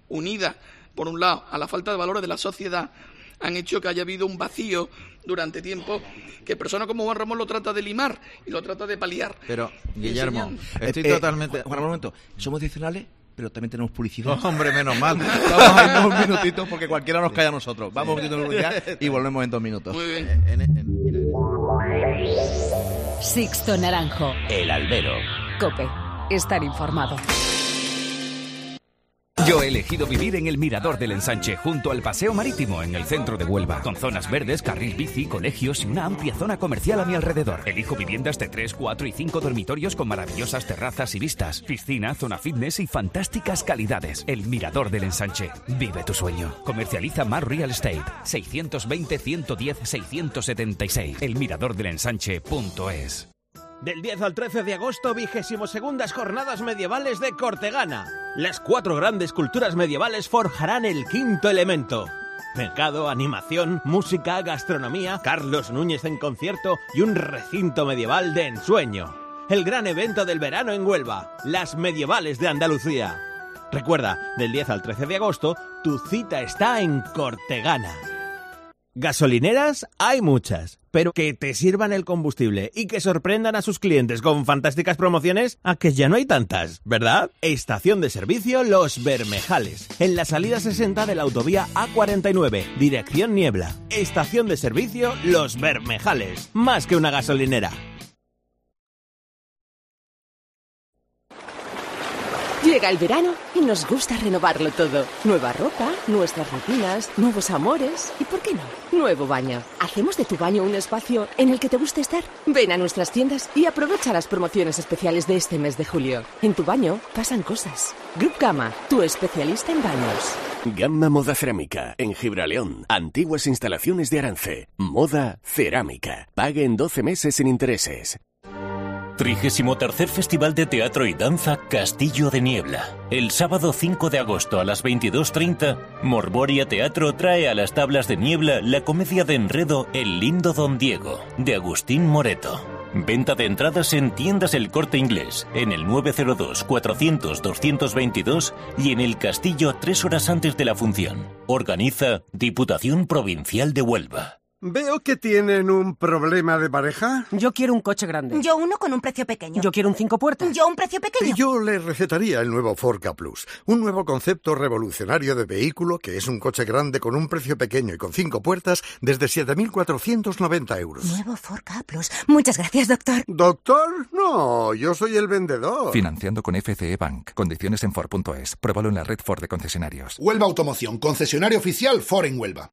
unida, por un lado, a la falta de valores de la sociedad, han hecho que haya habido un vacío durante tiempo que personas como Juan Ramón lo trata de limar y lo trata de paliar. Pero, Guillermo, estoy Eh, eh, totalmente... Juan, un momento. Somos adicionales, pero también tenemos publicidad. Hombre, menos mal. Vamos a irnos un minutito porque cualquiera nos calla a nosotros. Vamos un minutito de publicidad y volvemos en dos minutos. Muy bien. Sixto Naranjo. El albero. Cope. Estar informado. Yo he elegido vivir en el Mirador del Ensanche, junto al Paseo Marítimo, en el centro de Huelva, con zonas verdes, carril bici, colegios y una amplia zona comercial a mi alrededor. Elijo viviendas de 3, 4 y 5 dormitorios con maravillosas terrazas y vistas, piscina, zona fitness y fantásticas calidades. El Mirador del Ensanche. Vive tu sueño. Comercializa Mar Real Estate. 620-110-676. Elmiradordelensanche.es. Del 10 al 13 de agosto, vigésimo segundas jornadas medievales de Cortegana. Las cuatro grandes culturas medievales forjarán el quinto elemento. Mercado, animación, música, gastronomía, Carlos Núñez en concierto y un recinto medieval de ensueño. El gran evento del verano en Huelva, las medievales de Andalucía. Recuerda, del 10 al 13 de agosto, tu cita está en Cortegana. Gasolineras hay muchas, pero que te sirvan el combustible y que sorprendan a sus clientes con fantásticas promociones, a que ya no hay tantas, ¿verdad? Estación de servicio Los Bermejales, en la salida 60 de la autovía A49, dirección Niebla. Estación de servicio Los Bermejales, más que una gasolinera. Llega el verano y nos gusta renovarlo todo. Nueva ropa, nuestras rutinas, nuevos amores y, ¿por qué no? Nuevo baño. Hacemos de tu baño un espacio en el que te guste estar. Ven a nuestras tiendas y aprovecha las promociones especiales de este mes de julio. En tu baño pasan cosas. Group Gama, tu especialista en baños. Gamma Moda Cerámica, en Gibraleón. Antiguas instalaciones de Arance. Moda Cerámica. Pague en 12 meses sin intereses. 33 Festival de Teatro y Danza Castillo de Niebla. El sábado 5 de agosto a las 22.30, Morboria Teatro trae a las tablas de niebla la comedia de enredo El lindo Don Diego, de Agustín Moreto. Venta de entradas en tiendas El Corte Inglés, en el 902-400-222 y en el Castillo tres horas antes de la función. Organiza Diputación Provincial de Huelva. Veo que tienen un problema de pareja. Yo quiero un coche grande. Yo uno con un precio pequeño. Yo quiero un cinco puertas. Yo un precio pequeño. Yo le recetaría el nuevo Forca Plus, un nuevo concepto revolucionario de vehículo que es un coche grande con un precio pequeño y con cinco puertas desde 7.490 euros. Nuevo Forca Plus. Muchas gracias, doctor. ¿Doctor? No, yo soy el vendedor. Financiando con FCE Bank. Condiciones en Ford.es. Pruébalo en la red Ford de concesionarios. Huelva Automoción, concesionario oficial Ford en Huelva.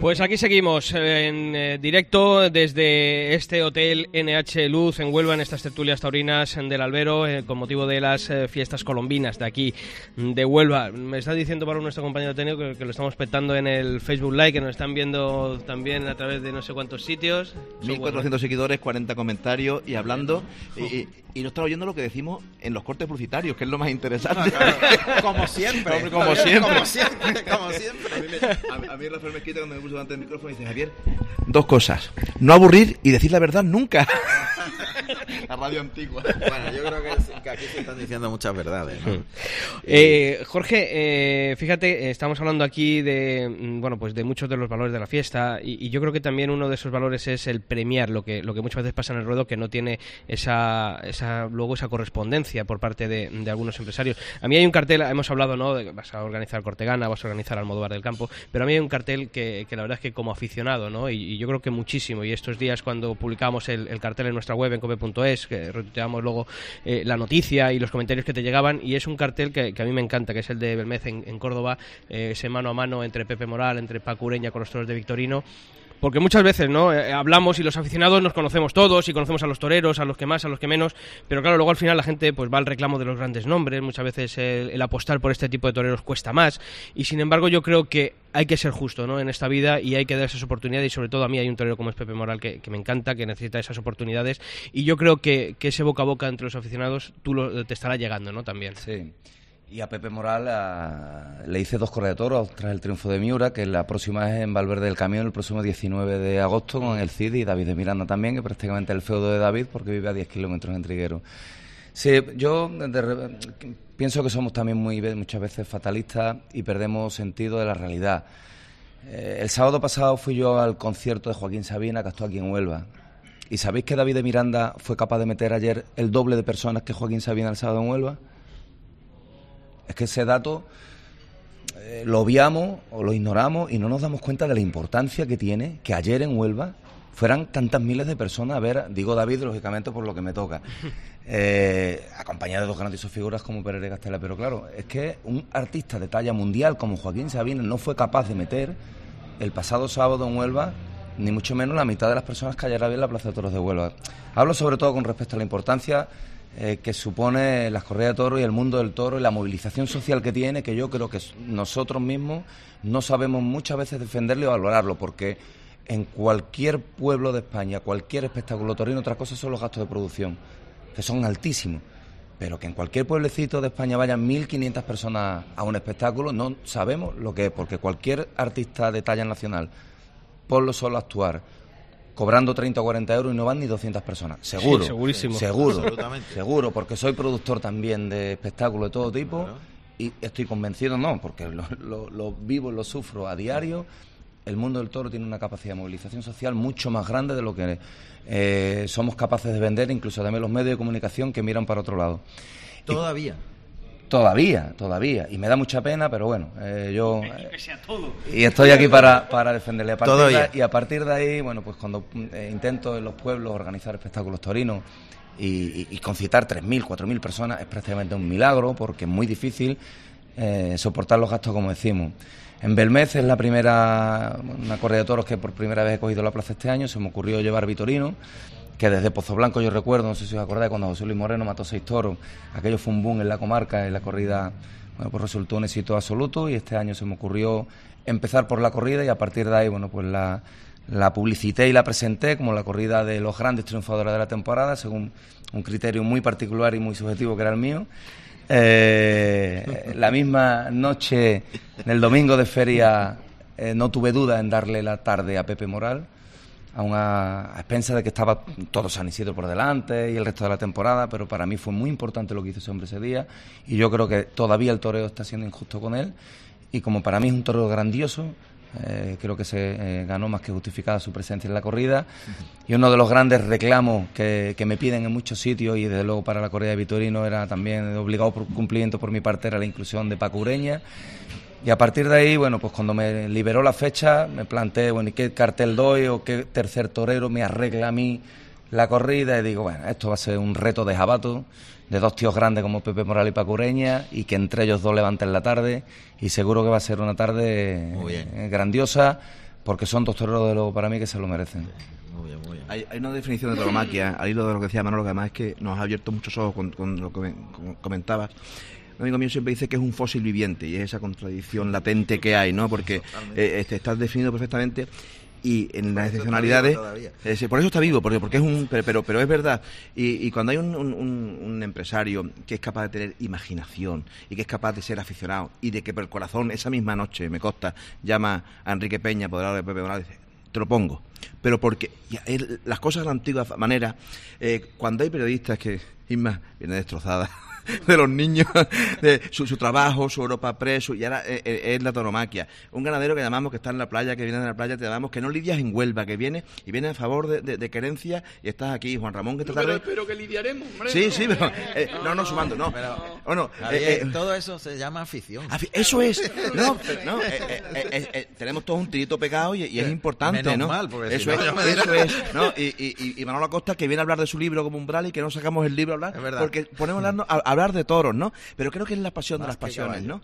Pues aquí seguimos en eh, directo desde este hotel NH Luz en Huelva, en estas tertulias taurinas del Albero, eh, con motivo de las eh, fiestas colombinas de aquí, de Huelva. Me está diciendo para nuestro compañero técnico que, que lo estamos petando en el Facebook Live, que nos están viendo también a través de no sé cuántos sitios. Eso, 1.400 seguidores, 40 comentarios y hablando. Y, y, y no está oyendo lo que decimos en los cortes publicitarios, que es lo más interesante. Como siempre. Como siempre. Como siempre, como siempre. A mí, me- a- mí Rafael Mezquita cuando me puso delante del micrófono dice, Javier, dos cosas. No aburrir y decir la verdad nunca. La radio antigua. Bueno, yo creo que, que aquí se están diciendo muchas verdades. ¿no? Eh, Jorge, eh, fíjate, estamos hablando aquí de mm, bueno, pues de muchos de los valores de la fiesta y, y yo creo que también uno de esos valores es el premiar lo que lo que muchas veces pasa en el ruedo que no tiene esa, esa luego esa correspondencia por parte de, de algunos empresarios. A mí hay un cartel, hemos hablado, ¿no? De que vas a organizar Cortegana, vas a organizar Almodóvar del Campo, pero a mí hay un cartel que, que la verdad es que como aficionado, ¿no? Y, y yo creo que muchísimo. Y estos días cuando publicamos el, el cartel en nuestra web en cope.es, que retuiteamos luego eh, la noticia y los comentarios que te llegaban, y es un cartel que, a mí me encanta, que es el de Belmez en, Córdoba, eh, ese mano a mano entre Pepe Moral, entre Paco Ureña con los toros de Victorino. Porque muchas veces, ¿no? Eh, hablamos y los aficionados nos conocemos todos y conocemos a los toreros, a los que más, a los que menos, pero claro, luego al final la gente pues va al reclamo de los grandes nombres, muchas veces el, el apostar por este tipo de toreros cuesta más y sin embargo yo creo que hay que ser justo, ¿no? En esta vida y hay que dar esas oportunidades y sobre todo a mí hay un torero como es Pepe Moral que, que me encanta, que necesita esas oportunidades y yo creo que, que ese boca a boca entre los aficionados tú lo, te estará llegando, ¿no? También. Sí. Y a Pepe Moral le hice dos correas toros tras el triunfo de Miura, que la próxima es en Valverde del Camión, el próximo 19 de agosto, con el Cid y David de Miranda también, que prácticamente el feudo de David, porque vive a 10 kilómetros en Triguero. Sí, yo pienso que somos también muy muchas veces fatalistas y perdemos sentido de la realidad. Eh, el sábado pasado fui yo al concierto de Joaquín Sabina, que actuó aquí en Huelva. ¿Y sabéis que David de Miranda fue capaz de meter ayer el doble de personas que Joaquín Sabina el sábado en Huelva? Es que ese dato eh, lo obviamos o lo ignoramos y no nos damos cuenta de la importancia que tiene que ayer en Huelva fueran tantas miles de personas a ver, digo David, lógicamente por lo que me toca, eh, acompañado de dos grandísimas figuras como Pérez Castela. Pero claro, es que un artista de talla mundial como Joaquín Sabina no fue capaz de meter el pasado sábado en Huelva ni mucho menos la mitad de las personas que ayer había en la Plaza de Toros de Huelva. Hablo sobre todo con respecto a la importancia eh, que supone las correas de toros y el mundo del toro y la movilización social que tiene, que yo creo que nosotros mismos no sabemos muchas veces defenderlo y valorarlo, porque en cualquier pueblo de España, cualquier espectáculo torino, otra cosa son los gastos de producción, que son altísimos. Pero que en cualquier pueblecito de España vayan 1.500 personas a un espectáculo, no sabemos lo que es, porque cualquier artista de talla nacional, ponlo solo a actuar, cobrando 30 o 40 euros y no van ni 200 personas. Seguro. Sí, segurísimo. Seguro. Absolutamente. Seguro, porque soy productor también de espectáculos de todo tipo y estoy convencido, no, porque lo, lo- lo vivo y lo sufro a diario. El mundo del toro tiene una capacidad de movilización social mucho más grande de lo que eh, somos capaces de vender, incluso también los medios de comunicación que miran para otro lado. Todavía. Todavía, todavía. Y me da mucha pena, pero bueno, eh, yo... Y estoy aquí para, para defenderle. A partir de- y a partir de ahí, bueno, pues cuando eh, intento en los pueblos organizar espectáculos torinos y, y- y concitar 3.000, 4.000 personas, es prácticamente un milagro porque es muy difícil eh, soportar los gastos, como decimos. En Belmez es la primera, una corrida de toros que por primera vez he cogido la plaza este año, se me ocurrió llevar Vitorino, que desde Pozo Blanco yo recuerdo, no sé si os acordáis, cuando José Luis Moreno mató seis toros, aquello fue un boom en la comarca, en la corrida, bueno, pues resultó un éxito absoluto y este año se me ocurrió empezar por la corrida y a partir de ahí, bueno, pues la, publicité y la presenté como la corrida de los grandes triunfadores de la temporada, según un criterio muy particular y muy subjetivo que era el mío. Eh, la misma noche, el domingo de feria, eh, no tuve duda en darle la tarde a Pepe Moral, a, a expensas de que estaba todo San Isidro por delante y el resto de la temporada, pero para mí fue muy importante lo que hizo ese hombre ese día y yo creo que todavía el toreo está siendo injusto con él y como para mí es un toreo grandioso, eh, creo que se eh, ganó más que justificada su presencia en la corrida y uno de los grandes reclamos que, que me piden en muchos sitios y desde luego para la corrida de Vitorino era también obligado por cumplimiento por mi parte era la inclusión de Paco Ureña y a partir de ahí, bueno, pues cuando me liberó la fecha, me planteé, bueno, ¿y qué cartel doy o qué tercer torero me arregla a mí la corrida? Y digo, bueno, esto va a ser un reto de jabato, de dos tíos grandes como Pepe Moral y Paco Ureña, y que entre ellos dos levanten la tarde, y seguro que va a ser una tarde eh, grandiosa, porque son dos toreros de luego para mí que se lo merecen. Hay, hay una definición de tauromaquia, al hilo de lo que decía Manolo, que además es que nos ha abierto muchos ojos con, con lo que comentabas. Un amigo mío siempre dice que es un fósil viviente y es esa contradicción latente que hay, ¿no? Porque eh, este, estás definido perfectamente y en las excepcionalidades eh, por eso está vivo porque porque es un pero pero, pero es verdad y, y cuando hay un, un- un- un empresario que es capaz de tener imaginación y que es capaz de ser aficionado y de que por el corazón esa misma noche me consta llama a Enrique Peña apoderado de Pepe Morales te lo pongo. Pero porque las cosas de la antigua manera, eh, cuando hay periodistas que, Isma, viene destrozada de los niños, de su, su trabajo, su Europa Press, su- y ahora eh, eh, es la tauromaquia. Un ganadero que llamamos que está en la playa, que viene de la playa, te llamamos que no lidias en Huelva, que viene y viene a favor de, de, de querencia y estás aquí, Juan Ramón, que esta Pero tarde... espero que lidiaremos, hombre. Sí, ¿no? sí, pero... eh, no, no, sumando, no. Oh, no, eh, eh, todo eso se llama afición. Afi- Eso es. No, no, eh, eh, eh, eh, eh, tenemos todos un tirito pegado y, y es importante, Menos ¿no? mal, porque eso si no, es, me eso es, ¿no? Y, y, y- y Manolo Acosta que viene a hablar de su libro como umbral y que no sacamos el libro a hablar, verdad. porque ponemos a, hablarnos- a- a hablar de toros, ¿no? Pero creo que es la pasión de las pasiones, caballo. ¿no?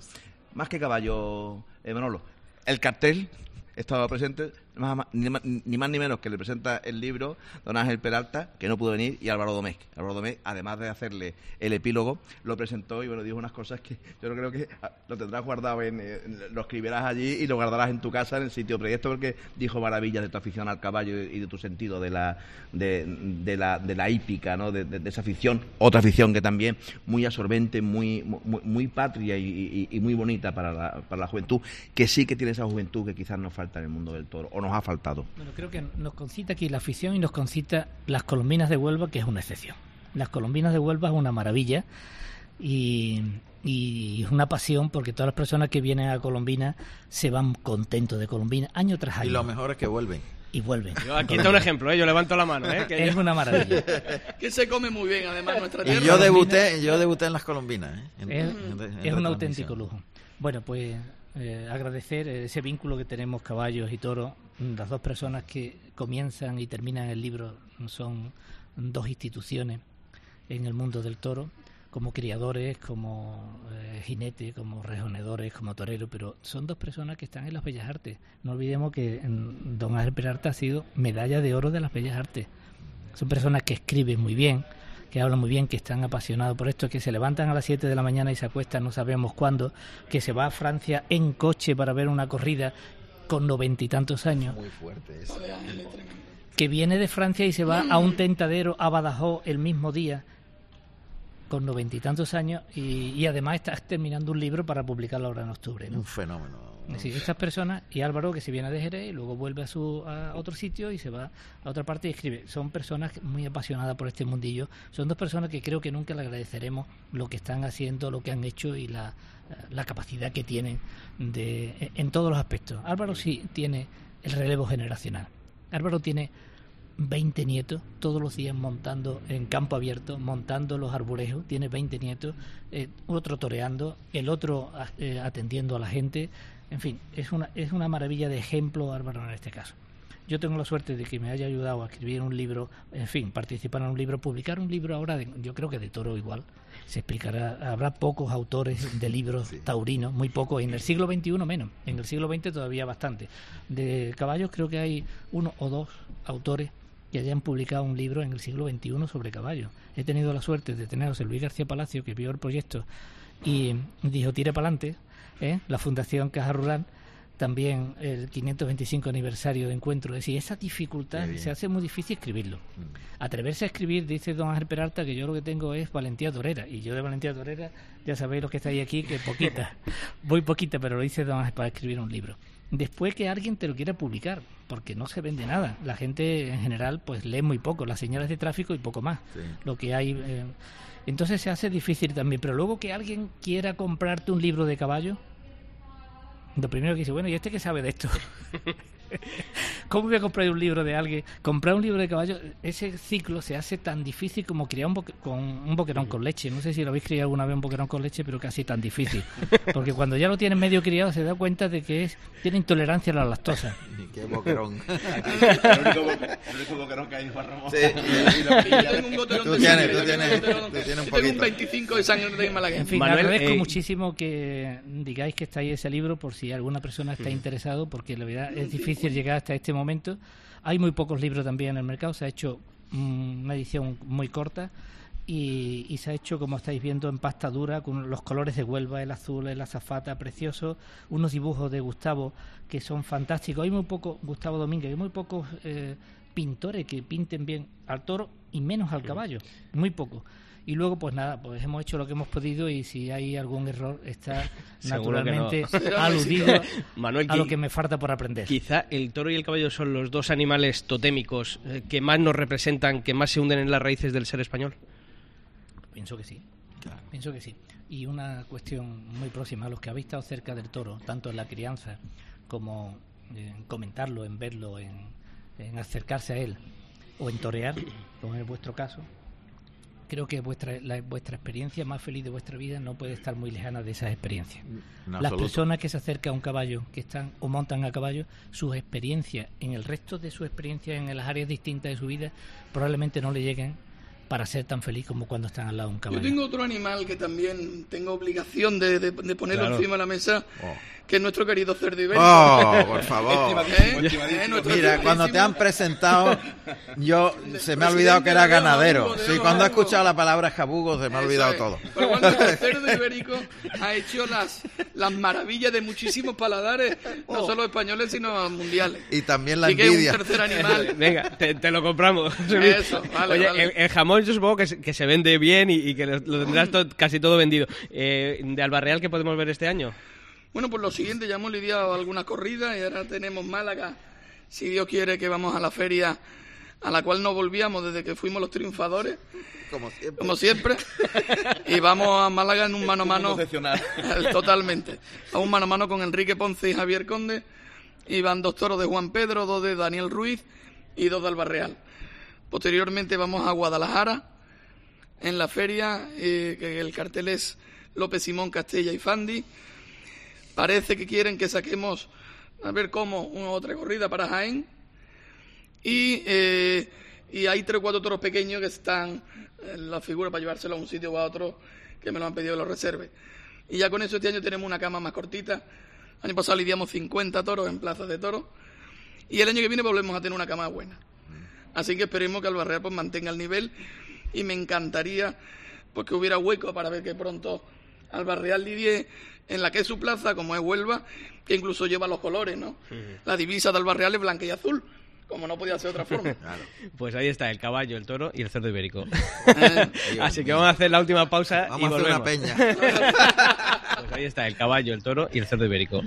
Más que caballo, eh, Manolo. El cartel estaba presente, ni, más, ni más ni menos que le presenta el libro don Ángel Peralta, que no pudo venir, y Álvaro Domecq. Álvaro Domecq, además de hacerle el epílogo, lo presentó y bueno, dijo unas cosas que yo no creo que ah, lo tendrás guardado, en, eh, lo escribirás allí y lo guardarás en tu casa, en el sitio proyecto, porque dijo maravillas de tu afición al caballo y de tu sentido de la, de, la, de la hípica, ¿no? de, esa afición, otra afición que también muy absorbente, muy, muy, muy patria y, muy bonita para la, para la juventud, que sí que tiene esa juventud que quizás nos falta en el mundo del toro, nos ha faltado. Bueno, creo que nos concita aquí la afición y nos concita las colombinas de Huelva, que es una excepción. Las colombinas de Huelva es una maravilla y, y es una pasión porque todas las personas que vienen a Colombina se van contentos de Colombina año tras año. Y lo mejor es que vuelven. Y vuelven. Yo aquí está un ejemplo, ¿eh? yo levanto la mano. ¿eh? Que Es yo- una maravilla. Que se come muy bien, además, nuestra Y tierra. yo debuté, yo debuté en las colombinas. ¿eh? En- Es, en- en es un auténtico lujo. Bueno, pues eh, agradecer ese vínculo que tenemos caballos y toros. Las dos personas que comienzan y terminan el libro son dos instituciones en el mundo del toro, como criadores, como eh, jinetes, como rejonedores, como toreros, pero son dos personas que están en las bellas artes. No olvidemos que mm, don Ángel Peralta ha sido medalla de oro de las bellas artes. Son personas que escriben muy bien, que hablan muy bien, que están apasionados por esto, que se levantan a las 7 de la mañana y se acuestan no sabemos cuándo, que se va a Francia en coche para ver una corrida con noventa y tantos años, Muy fuerte eso. que viene de Francia y se va a un tentadero a Badajoz el mismo día con noventa y tantos años y, y además está terminando un libro para publicarlo ahora en octubre. ¿no? Un fenómeno. Es decir, estas personas, y Álvaro que se viene de Jerez y luego vuelve a, su, a otro sitio y se va a otra parte y escribe. Son personas muy apasionadas por este mundillo. Son dos personas que creo que nunca le agradeceremos lo que están haciendo, lo que han hecho y la, la capacidad que tienen de, en todos los aspectos. Álvaro sí tiene el relevo generacional. Álvaro tiene 20 nietos todos los días montando en campo abierto, montando los arborejos, tiene 20 nietos, eh, otro toreando, el otro eh, atendiendo a la gente, en fin, es una, es una maravilla de ejemplo Álvaro en este caso. Yo tengo la suerte de que me haya ayudado a escribir un libro, en fin, participar en un libro, publicar un libro ahora, de- yo creo que de toro igual, se explicará, habrá pocos autores de libros taurinos, muy pocos, en el siglo XXI menos, en el siglo XX todavía bastante. De caballos creo que hay uno o dos autores que hayan publicado un libro en el siglo XXI sobre caballos. He tenido la suerte de tener a José Luis García Palacio, que vio el proyecto y dijo, tire para adelante, la Fundación Caja Rural, también el 525 aniversario de encuentro. Es decir, esa dificultad se hace muy difícil escribirlo. Atreverse a escribir, dice don Ángel Peralta, que yo lo que tengo es valentía torera. Y yo de valentía torera, ya sabéis los que estáis aquí, que poquita, muy poquita, pero lo dice don Ángel para escribir un libro. Después que alguien te lo quiera publicar, porque no se vende nada. La gente en general pues lee muy poco, las señales de tráfico y poco más. Lo que hay. eh, entonces se hace difícil también. Pero luego que alguien quiera comprarte un libro de caballo, lo primero que dice, bueno, ¿y este qué sabe de esto? ¿Cómo voy a comprar un libro de alguien? Comprar un libro de caballo, ese ciclo se hace tan difícil como criar un, boque- con un boquerón con leche. No sé si lo habéis criado alguna vez un boquerón con leche, pero casi tan difícil. Porque cuando ya lo tienen medio criado se da cuenta de que es tiene intolerancia a la lactosa. Qué boquerón. El único bo- el único boquerón que hay, Juan Ramón. Sí, y- y lo. Yo tengo un goterón Tú de tienes, sangre, tú yo tienes, tú un yo tengo un poquito. 25 de sangre de malagueño. En fin, Manuel, agradezco eh, muchísimo que digáis que está ahí ese libro por si alguna persona está interesado, porque la verdad es difícil llegar hasta este momento. Hay muy pocos libros también en el mercado, se ha hecho mm, una edición muy corta y, y se ha hecho, como estáis viendo, en pasta dura, con los colores de Huelva, el azul, el azafata, precioso, unos dibujos de Gustavo que son fantásticos. Hay muy poco, Gustavo Domínguez, hay muy pocos... eh, pintores que pinten bien al toro y menos al caballo, muy poco. Y luego, pues nada, pues hemos hecho lo que hemos podido y si hay algún error está naturalmente no. aludido Manuel, a lo que me falta por aprender. Quizá el toro y el caballo son los dos animales totémicos eh, que más nos representan, que más se hunden en las raíces del ser español. Pienso que sí. Pienso que sí. Y una cuestión muy próxima, a los que habéis estado cerca del toro, tanto en la crianza como en comentarlo, en verlo, en, en acercarse a él o en torear, como es vuestro caso, creo que vuestra, la- vuestra experiencia más feliz de vuestra vida no puede estar muy lejana de esas experiencias. En Las absoluto. personas que se acercan a un caballo, que están o montan a caballo, sus experiencias, en el resto de sus experiencias en las áreas distintas de su vida, probablemente no le lleguen para ser tan feliz como cuando están al lado de un Yo caballo. tengo otro animal que también tengo obligación de, de- de ponerlo Claro. encima de la mesa, que es nuestro querido cerdo ibérico. Oh, por favor. ¿Eh? ¿Eh? Mira, cuando te han presentado, yo se me ha olvidado que era ganadero. Sí, cuando he escuchado la palabra jabugo se me ha olvidado todo. Pero bueno, el cerdo ibérico ha hecho las, las maravillas de muchísimos paladares, no solo españoles, sino mundiales. Y también la Así que es un envidia. tercer animal. Venga, te, te lo compramos. Eso, vale, Oye, vale. El, el jamón yo supongo que, se- que se vende bien y, y que lo, lo tendrás to- casi todo vendido. Eh, ¿De Albarreal qué podemos ver este año? Bueno, pues lo siguiente, ya hemos lidiado alguna corrida y ahora tenemos Málaga. Si Dios quiere que vamos a la feria a la cual no volvíamos desde que fuimos los triunfadores. Como siempre. Como siempre. Y vamos a Málaga en un mano a mano. Totalmente. A un mano a mano con Enrique Ponce y Javier Conde. Y van dos toros de Juan Pedro, dos de Daniel Ruiz y dos de Albarreal. Posteriormente vamos a Guadalajara en la feria, eh, que el cartel es López Simón, Castella y Fandi. Parece que quieren que saquemos, a ver cómo, una otra corrida para Jaén. Y, eh, y hay tres o cuatro toros pequeños que están en la figura para llevárselo a un sitio o a otro que me lo han pedido que lo reserve. Y ya con eso este año tenemos una cama más cortita. El año pasado lidiamos 50 toros en plazas de toros. Y el año que viene volvemos a tener una cama buena. Así que esperemos que Albarreal pues mantenga el nivel y me encantaría pues que hubiera hueco para ver que pronto Albarreal lidie en la que es su plaza, como es Huelva, que incluso lleva los colores, ¿no? La divisa de Albarreal es blanca y azul, como no podía ser de otra forma. Pues ahí está, el caballo, el toro y el cerdo ibérico. Eh, Así que vamos a hacer la última pausa Vamos y a hacer una volvemos. peña. Pues ahí está, el caballo, el toro y el cerdo ibérico.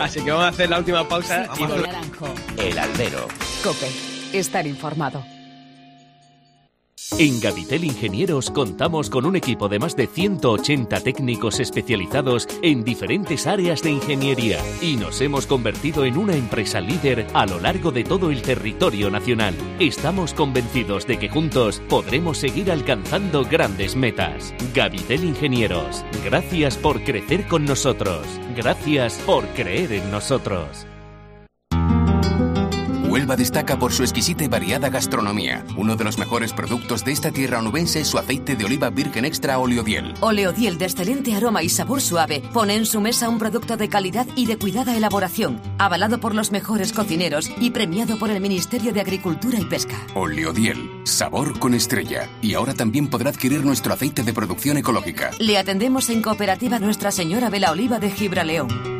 Así que vamos a hacer la última pausa y volvemos. Naranjo. El albero. Cope. Estar informado. En Gabitel Ingenieros contamos con un equipo de más de 180 técnicos especializados en diferentes áreas de ingeniería y nos hemos convertido en una empresa líder a lo largo de todo el territorio nacional. Estamos convencidos de que juntos podremos seguir alcanzando grandes metas. Gabitel Ingenieros, gracias por crecer con nosotros. Gracias por creer en nosotros. Huelva destaca por su exquisita y variada gastronomía. Uno de los mejores productos de esta tierra onubense es su aceite de oliva virgen extra oleodiel. Oleodiel de excelente aroma y sabor suave pone en su mesa un producto de calidad y de cuidada elaboración, avalado por los mejores cocineros y premiado por el Ministerio de Agricultura y Pesca. Oleodiel, sabor con estrella. Y ahora también podrá adquirir nuestro aceite de producción ecológica. Le atendemos en Cooperativa Nuestra Señora de la Oliva de Gibraleón.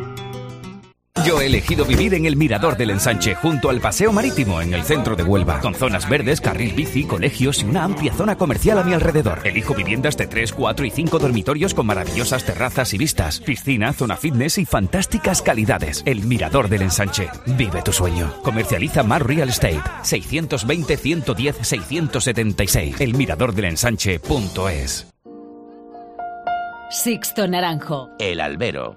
Yo he elegido vivir en el Mirador del Ensanche, junto al Paseo Marítimo, en el centro de Huelva, con zonas verdes, carril bici, colegios y una amplia zona comercial a mi alrededor. Elijo viviendas de 3, 4 y 5 dormitorios con maravillosas terrazas y vistas, piscina, zona fitness y fantásticas calidades. El Mirador del Ensanche. Vive tu sueño. Comercializa Mar Real Estate. 620-110-676. Elmiradordelensanche.es. Sixto Naranjo. El albero.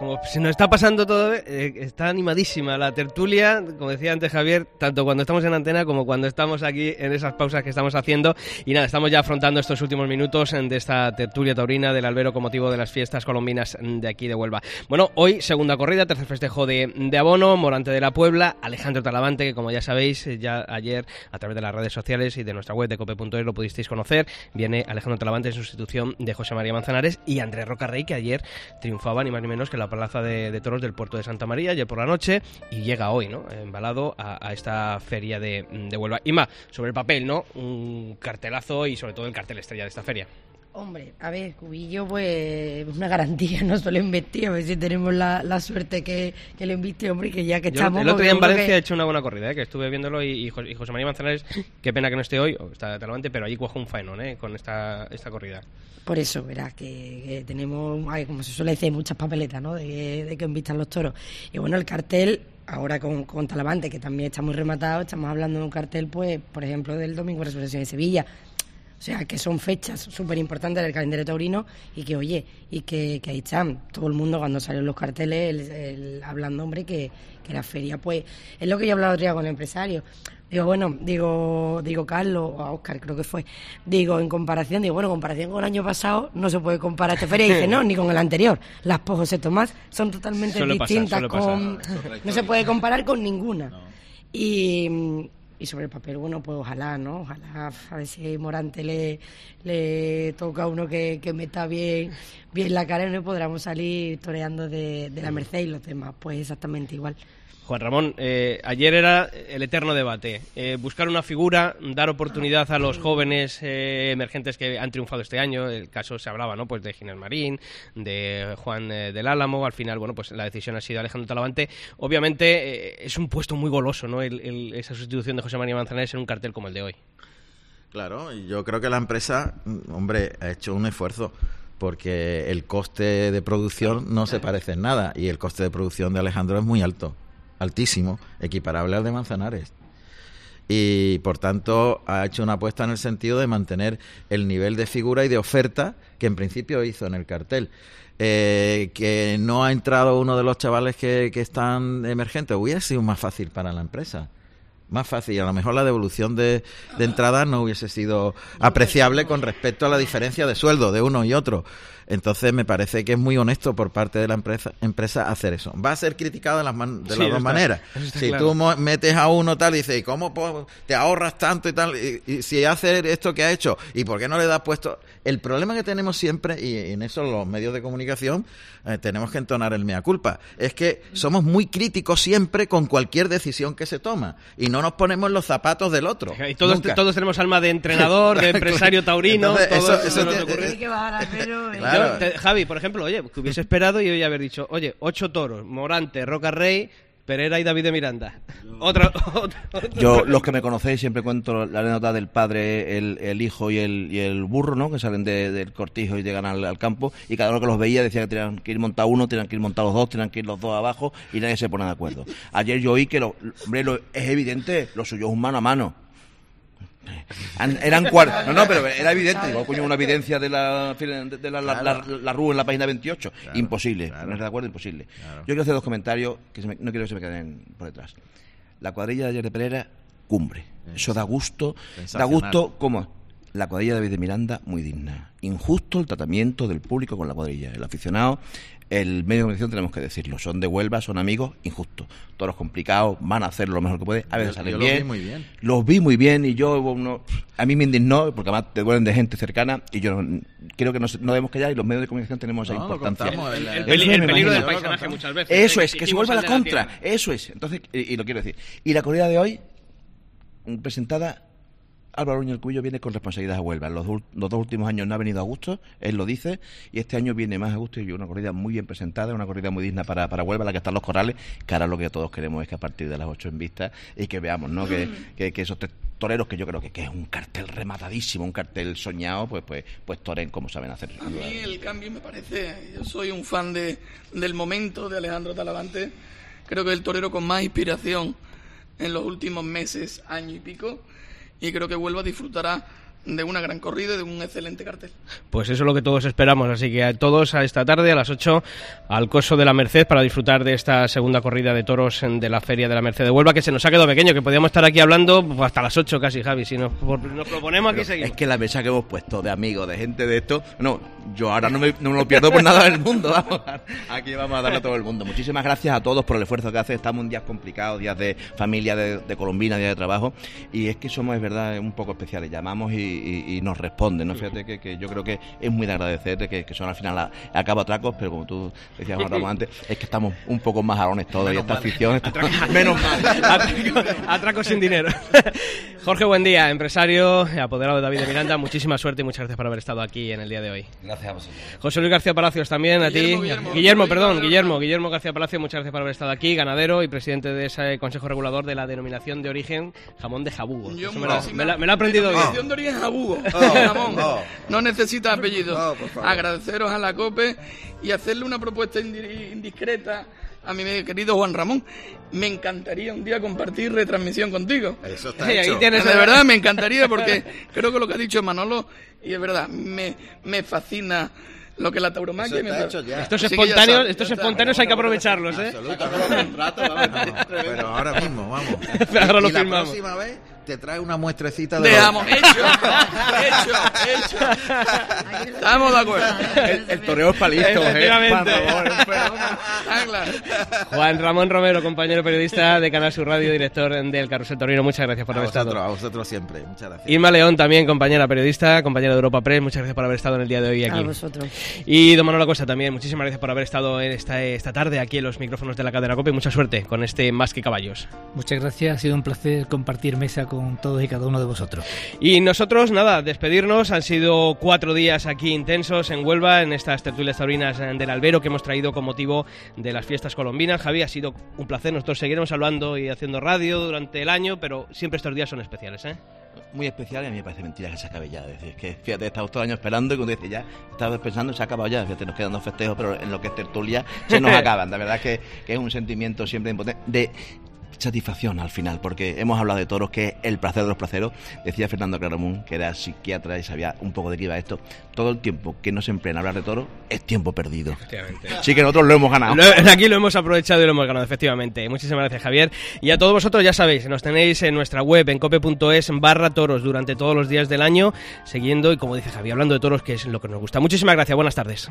Como se nos está pasando todo, eh, está animadísima la tertulia, como decía antes Javier, tanto cuando estamos en antena como cuando estamos aquí en esas pausas que estamos haciendo. Y nada, estamos ya afrontando estos últimos minutos de esta tertulia taurina del albero con motivo de las fiestas colombinas de aquí de Huelva. Bueno, hoy segunda corrida, tercer festejo de, de abono, Morante de la Puebla, Alejandro Talavante, que como ya sabéis, eh, ya ayer a través de las redes sociales y de nuestra web de cope.es lo pudisteis conocer, viene Alejandro Talavante en sustitución de José María Manzanares y Andrés Rocarrey, que ayer triunfaba ni más ni menos que la plaza de, toros del puerto de Santa María ayer por la noche y llega hoy, ¿no? Embalado a, a esta feria de, de Huelva. Y más, sobre el papel, ¿no? Un cartelazo y sobre todo el cartel estrella de esta feria. Hombre, a ver, Cubillo, pues una garantía, no solo investir, a ver si tenemos la, la suerte que, que lo inviste, hombre, que ya que Yo estamos... el otro día en Valencia creo he hecho una buena corrida, ¿eh? que estuve viéndolo y, y Jo- y José María Manzanares, qué pena que no esté hoy, o está de talante, pero allí cuajo un faenón ¿eh? con esta, esta corrida. que- Por eso, verás, que, que tenemos, ay, como se suele decir, muchas papeletas, ¿no?, de, que- de que invistan los toros. Y bueno, el cartel, ahora con, con Talavante, que también está muy rematado, estamos hablando de un cartel, pues, por ejemplo, del Domingo Resurrección de Sevilla. O sea, que son fechas súper importantes del calendario taurino y que, oye, y que, que ahí están. Todo el mundo cuando salen los carteles el- el- hablando, hombre, que, que la feria, pues, es lo que yo he hablado otro día con el empresario. Digo, bueno, digo, digo Carlos, o a Oscar creo que fue, digo, en comparación, digo, bueno, en comparación con el año pasado no se puede comparar esta feria. Y dice, no, ni con el anterior. Las POS José Tomás son totalmente distintas. pasar. con, no se puede comparar con ninguna. Y, y sobre el papel, bueno, pues ojalá, ¿no? Ojalá a ver si Morante le, le toca a uno que, que meta bien, bien la cara y no podamos salir toreando de, de la Merced y los demás, pues exactamente igual. Juan Ramón, eh, ayer era el eterno debate. Eh, buscar una figura, dar oportunidad a los jóvenes eh, emergentes que han triunfado este año. El caso se hablaba, ¿no? Pues de Ginés Marín, de Juan eh, del Álamo. Al final, bueno, pues la decisión ha sido Alejandro Talavante. Obviamente eh, es un puesto muy goloso, ¿no? El- el- esa sustitución de José María Manzanares en un cartel como el de hoy. Claro, yo creo que la empresa, mm, hombre, ha hecho un esfuerzo porque el coste de producción no se parece en nada y el coste de producción de Alejandro es muy alto, altísimo, equiparable al de Manzanares. Y por tanto ha hecho una apuesta en el sentido de mantener el nivel de figura y de oferta que en principio hizo en el cartel. Eh, que no ha entrado uno de los chavales que, que están emergentes, hubiera sido más fácil para la empresa más fácil a lo mejor la devolución de, de entrada no hubiese sido apreciable con respecto a la diferencia de sueldo de uno y otro. Entonces me parece que es muy honesto por parte de la empresa, empresa hacer eso. Va a ser criticado de las, man- de Sí, las eso dos está- maneras. eso Si claro. tú mo- metes a uno tal y dices, ¿y cómo po- te ahorras tanto y tal? Y, y si hace esto que ha hecho, ¿y por qué no le das puesto? El problema que tenemos siempre, y en eso los medios de comunicación eh, tenemos que entonar el mea culpa, es que somos muy críticos siempre con cualquier decisión que se toma y no nos ponemos en los zapatos del otro. Y todos, Nunca. todos tenemos alma de entrenador, de empresario taurino. Entonces, todo eso- eso ocurre. Que bajar al pelo, ¿eh? Te- Javi, por ejemplo, oye, que hubiese esperado y hoy haber dicho, oye, ocho toros, Morante, Roca Rey, Pereira y David de Miranda. Otra, otra- otra- Yo, los que me conocéis, siempre cuento la anécdota del padre, el, el hijo y el, y el burro, ¿no? Que salen de- del cortijo y llegan al, al campo y cada uno que los veía decía que tenían que ir montados uno, tenían que ir montados dos, tenían que ir los dos abajo y nadie se pone de acuerdo. Ayer yo oí que, lo, hombre, lo- es evidente, lo suyo es un mano a mano. Eran cuar- no, no, pero era evidente. Coño, una evidencia de la, de, la, la, la- la RU en la página 28. imposible. No de acuerdo, imposible. Yo quiero hacer dos comentarios que se me- no quiero que se me queden por detrás. La cuadrilla de ayer de Pereira, cumbre. Eso da gusto. Da gusto, ¿cómo? La cuadrilla de David de Miranda, muy digna. Injusto el tratamiento del público con la cuadrilla. El aficionado, el medio de comunicación, tenemos que decirlo. Son de Huelva, son amigos, injusto. Todos complicados, van a hacer lo mejor que pueden. A veces Yo- salen yo los vi bien. muy bien. Los vi muy bien y yo, uno- a mí me indignó, porque además te duelen de gente cercana y yo no- creo que no, debemos callar y los medios de comunicación tenemos esa No, lo importancia. contamos, el- peligro del paisaje muchas veces. Eso es, que se vuelva el la contra. Eso es. Entonces, y, y lo quiero decir. Y la corrida de hoy, presentada, Álvaro Núñez del Cubillo viene con responsabilidad a Huelva. Los, los dos últimos años no ha venido a gusto, él lo dice, y este año viene más a gusto y una corrida muy bien presentada, una corrida muy digna para, para Huelva, la que están los corrales, que ahora lo que todos queremos es que a partir de las 8 en vista y que veamos, ¿no? Que, que, que esos tres toreros, que yo creo que, que es un cartel rematadísimo, un cartel soñado, pues pues pues toren como saben hacer. A mí el cambio me parece, yo soy un fan de, del momento de Alejandro Talavante, creo que es el torero con más inspiración en los últimos meses, año y pico, y creo que Huelva disfrutará de una gran corrida y de un excelente cartel. Pues eso es lo que todos esperamos, así que a todos a esta tarde a las 8 al Coso de la Merced para disfrutar de esta segunda corrida de toros en- de la Feria de la Merced de Huelva, que se nos ha quedado pequeño, que podíamos estar aquí hablando pues, hasta las 8 casi, Javi, si nos, por- nos proponemos aquí Pero seguimos. Es que la mesa que hemos puesto de amigos, de gente de esto, no, yo ahora no me, no me lo pierdo por nada del mundo. Vamos, aquí vamos a darle a todo el mundo. Muchísimas gracias a todos por el esfuerzo que hacen. Estamos en días complicados, días de familia, de, de Colombina, días de trabajo. Y es que somos, es verdad, un poco especiales. Llamamos y, y, y nos responden, ¿no? Fíjate que, que yo creo que es muy de agradecer de que, que son al final a, a cabo atracos, pero como tú decías Juan Ramón antes, es que estamos un poco más alones todos y esta afición está menos mal. Atraco, atraco sin dinero. Jorge, buen día, empresario, apoderado de David de Miranda. Muchísima suerte y muchas gracias por haber estado aquí en el día de hoy. Gracias a vosotros. José Luis García Palacios también, a ti. Guillermo, perdón, Guillermo, Guillermo García Palacios, muchas gracias por haber estado aquí, ganadero y presidente de ese Consejo Regulador de la denominación de origen jamón de jabugo. Yo me, lo, me lo- me lo he aprendido bien. De jabugo. Oh, Jamón. oh. No necesita apellido. Oh, por favor. Agradeceros a la COPE y hacerle una propuesta indi- indiscreta a mi querido Juan Ramón. Me encantaría un día compartir retransmisión contigo. Eso está Sí, ahí hecho. tienes de el- verdad, me encantaría porque creo que lo que ha dicho Manolo, y es verdad, me, me fascina lo que la tauromaquia Eso me hecho ya. Estos Así ya espontáneos, estos ya está. espontáneos hay que aprovecharlos, ¿eh? Pero ahora mismo, vamos. Ahora lo y la próxima vez te trae una muestrecita de... De los- amo, hecho, hecho, hecho. Estamos de acuerdo. El, el toreo es palisto, ¿eh? Efectivamente. Juan Ramón. Ah. Juan Ramón Romero, compañero periodista de Canal Sur Radio, director del Carrusel Torino. Muchas gracias por A haber vosotros, estado. a vosotros siempre. Muchas gracias. Irma León también, compañera periodista, compañera de Europa Press, muchas gracias por haber estado en el día de hoy aquí. A vosotros. Y Don Manolo Costa también, muchísimas gracias por haber estado en esta, esta tarde aquí en los micrófonos de la cadena COPE. Mucha suerte con este Más que Caballos. Muchas gracias, ha sido un placer compartir mesa con todos y cada uno de vosotros. Y nosotros, nada, despedirnos. Han sido cuatro días aquí intensos en Huelva, en estas tertulias taurinas del Albero que hemos traído con motivo de las fiestas colombinas. Javi, ha sido un placer. Nosotros seguiremos hablando y haciendo radio durante el año, pero siempre estos días son especiales, ¿eh? Muy especial y a mí me parece mentira que se acabe ya. Es decir, que fíjate, estamos todo el año esperando y cuando dice ya, estaba pensando, se ha acabado ya. Fíjate, nos quedan dos festejos, pero en lo que es tertulia se nos acaban. La verdad es que, que es un sentimiento siempre impotente de satisfacción al final, porque hemos hablado de toros, que es el placer de los placeros. Decía Fernando Claramunt, que era psiquiatra y sabía un poco de qué iba esto. Todo el tiempo que no se emplea en hablar de toros es tiempo perdido. Sí que nosotros lo hemos ganado. Lo- aquí lo hemos aprovechado y lo hemos ganado, efectivamente. Muchísimas gracias, Javier. Y a todos vosotros, ya sabéis, nos tenéis en nuestra web, en cope.es barra toros, durante todos los días del año, siguiendo y, como dice Javier, hablando de toros, que es lo que nos gusta. Muchísimas gracias, buenas tardes.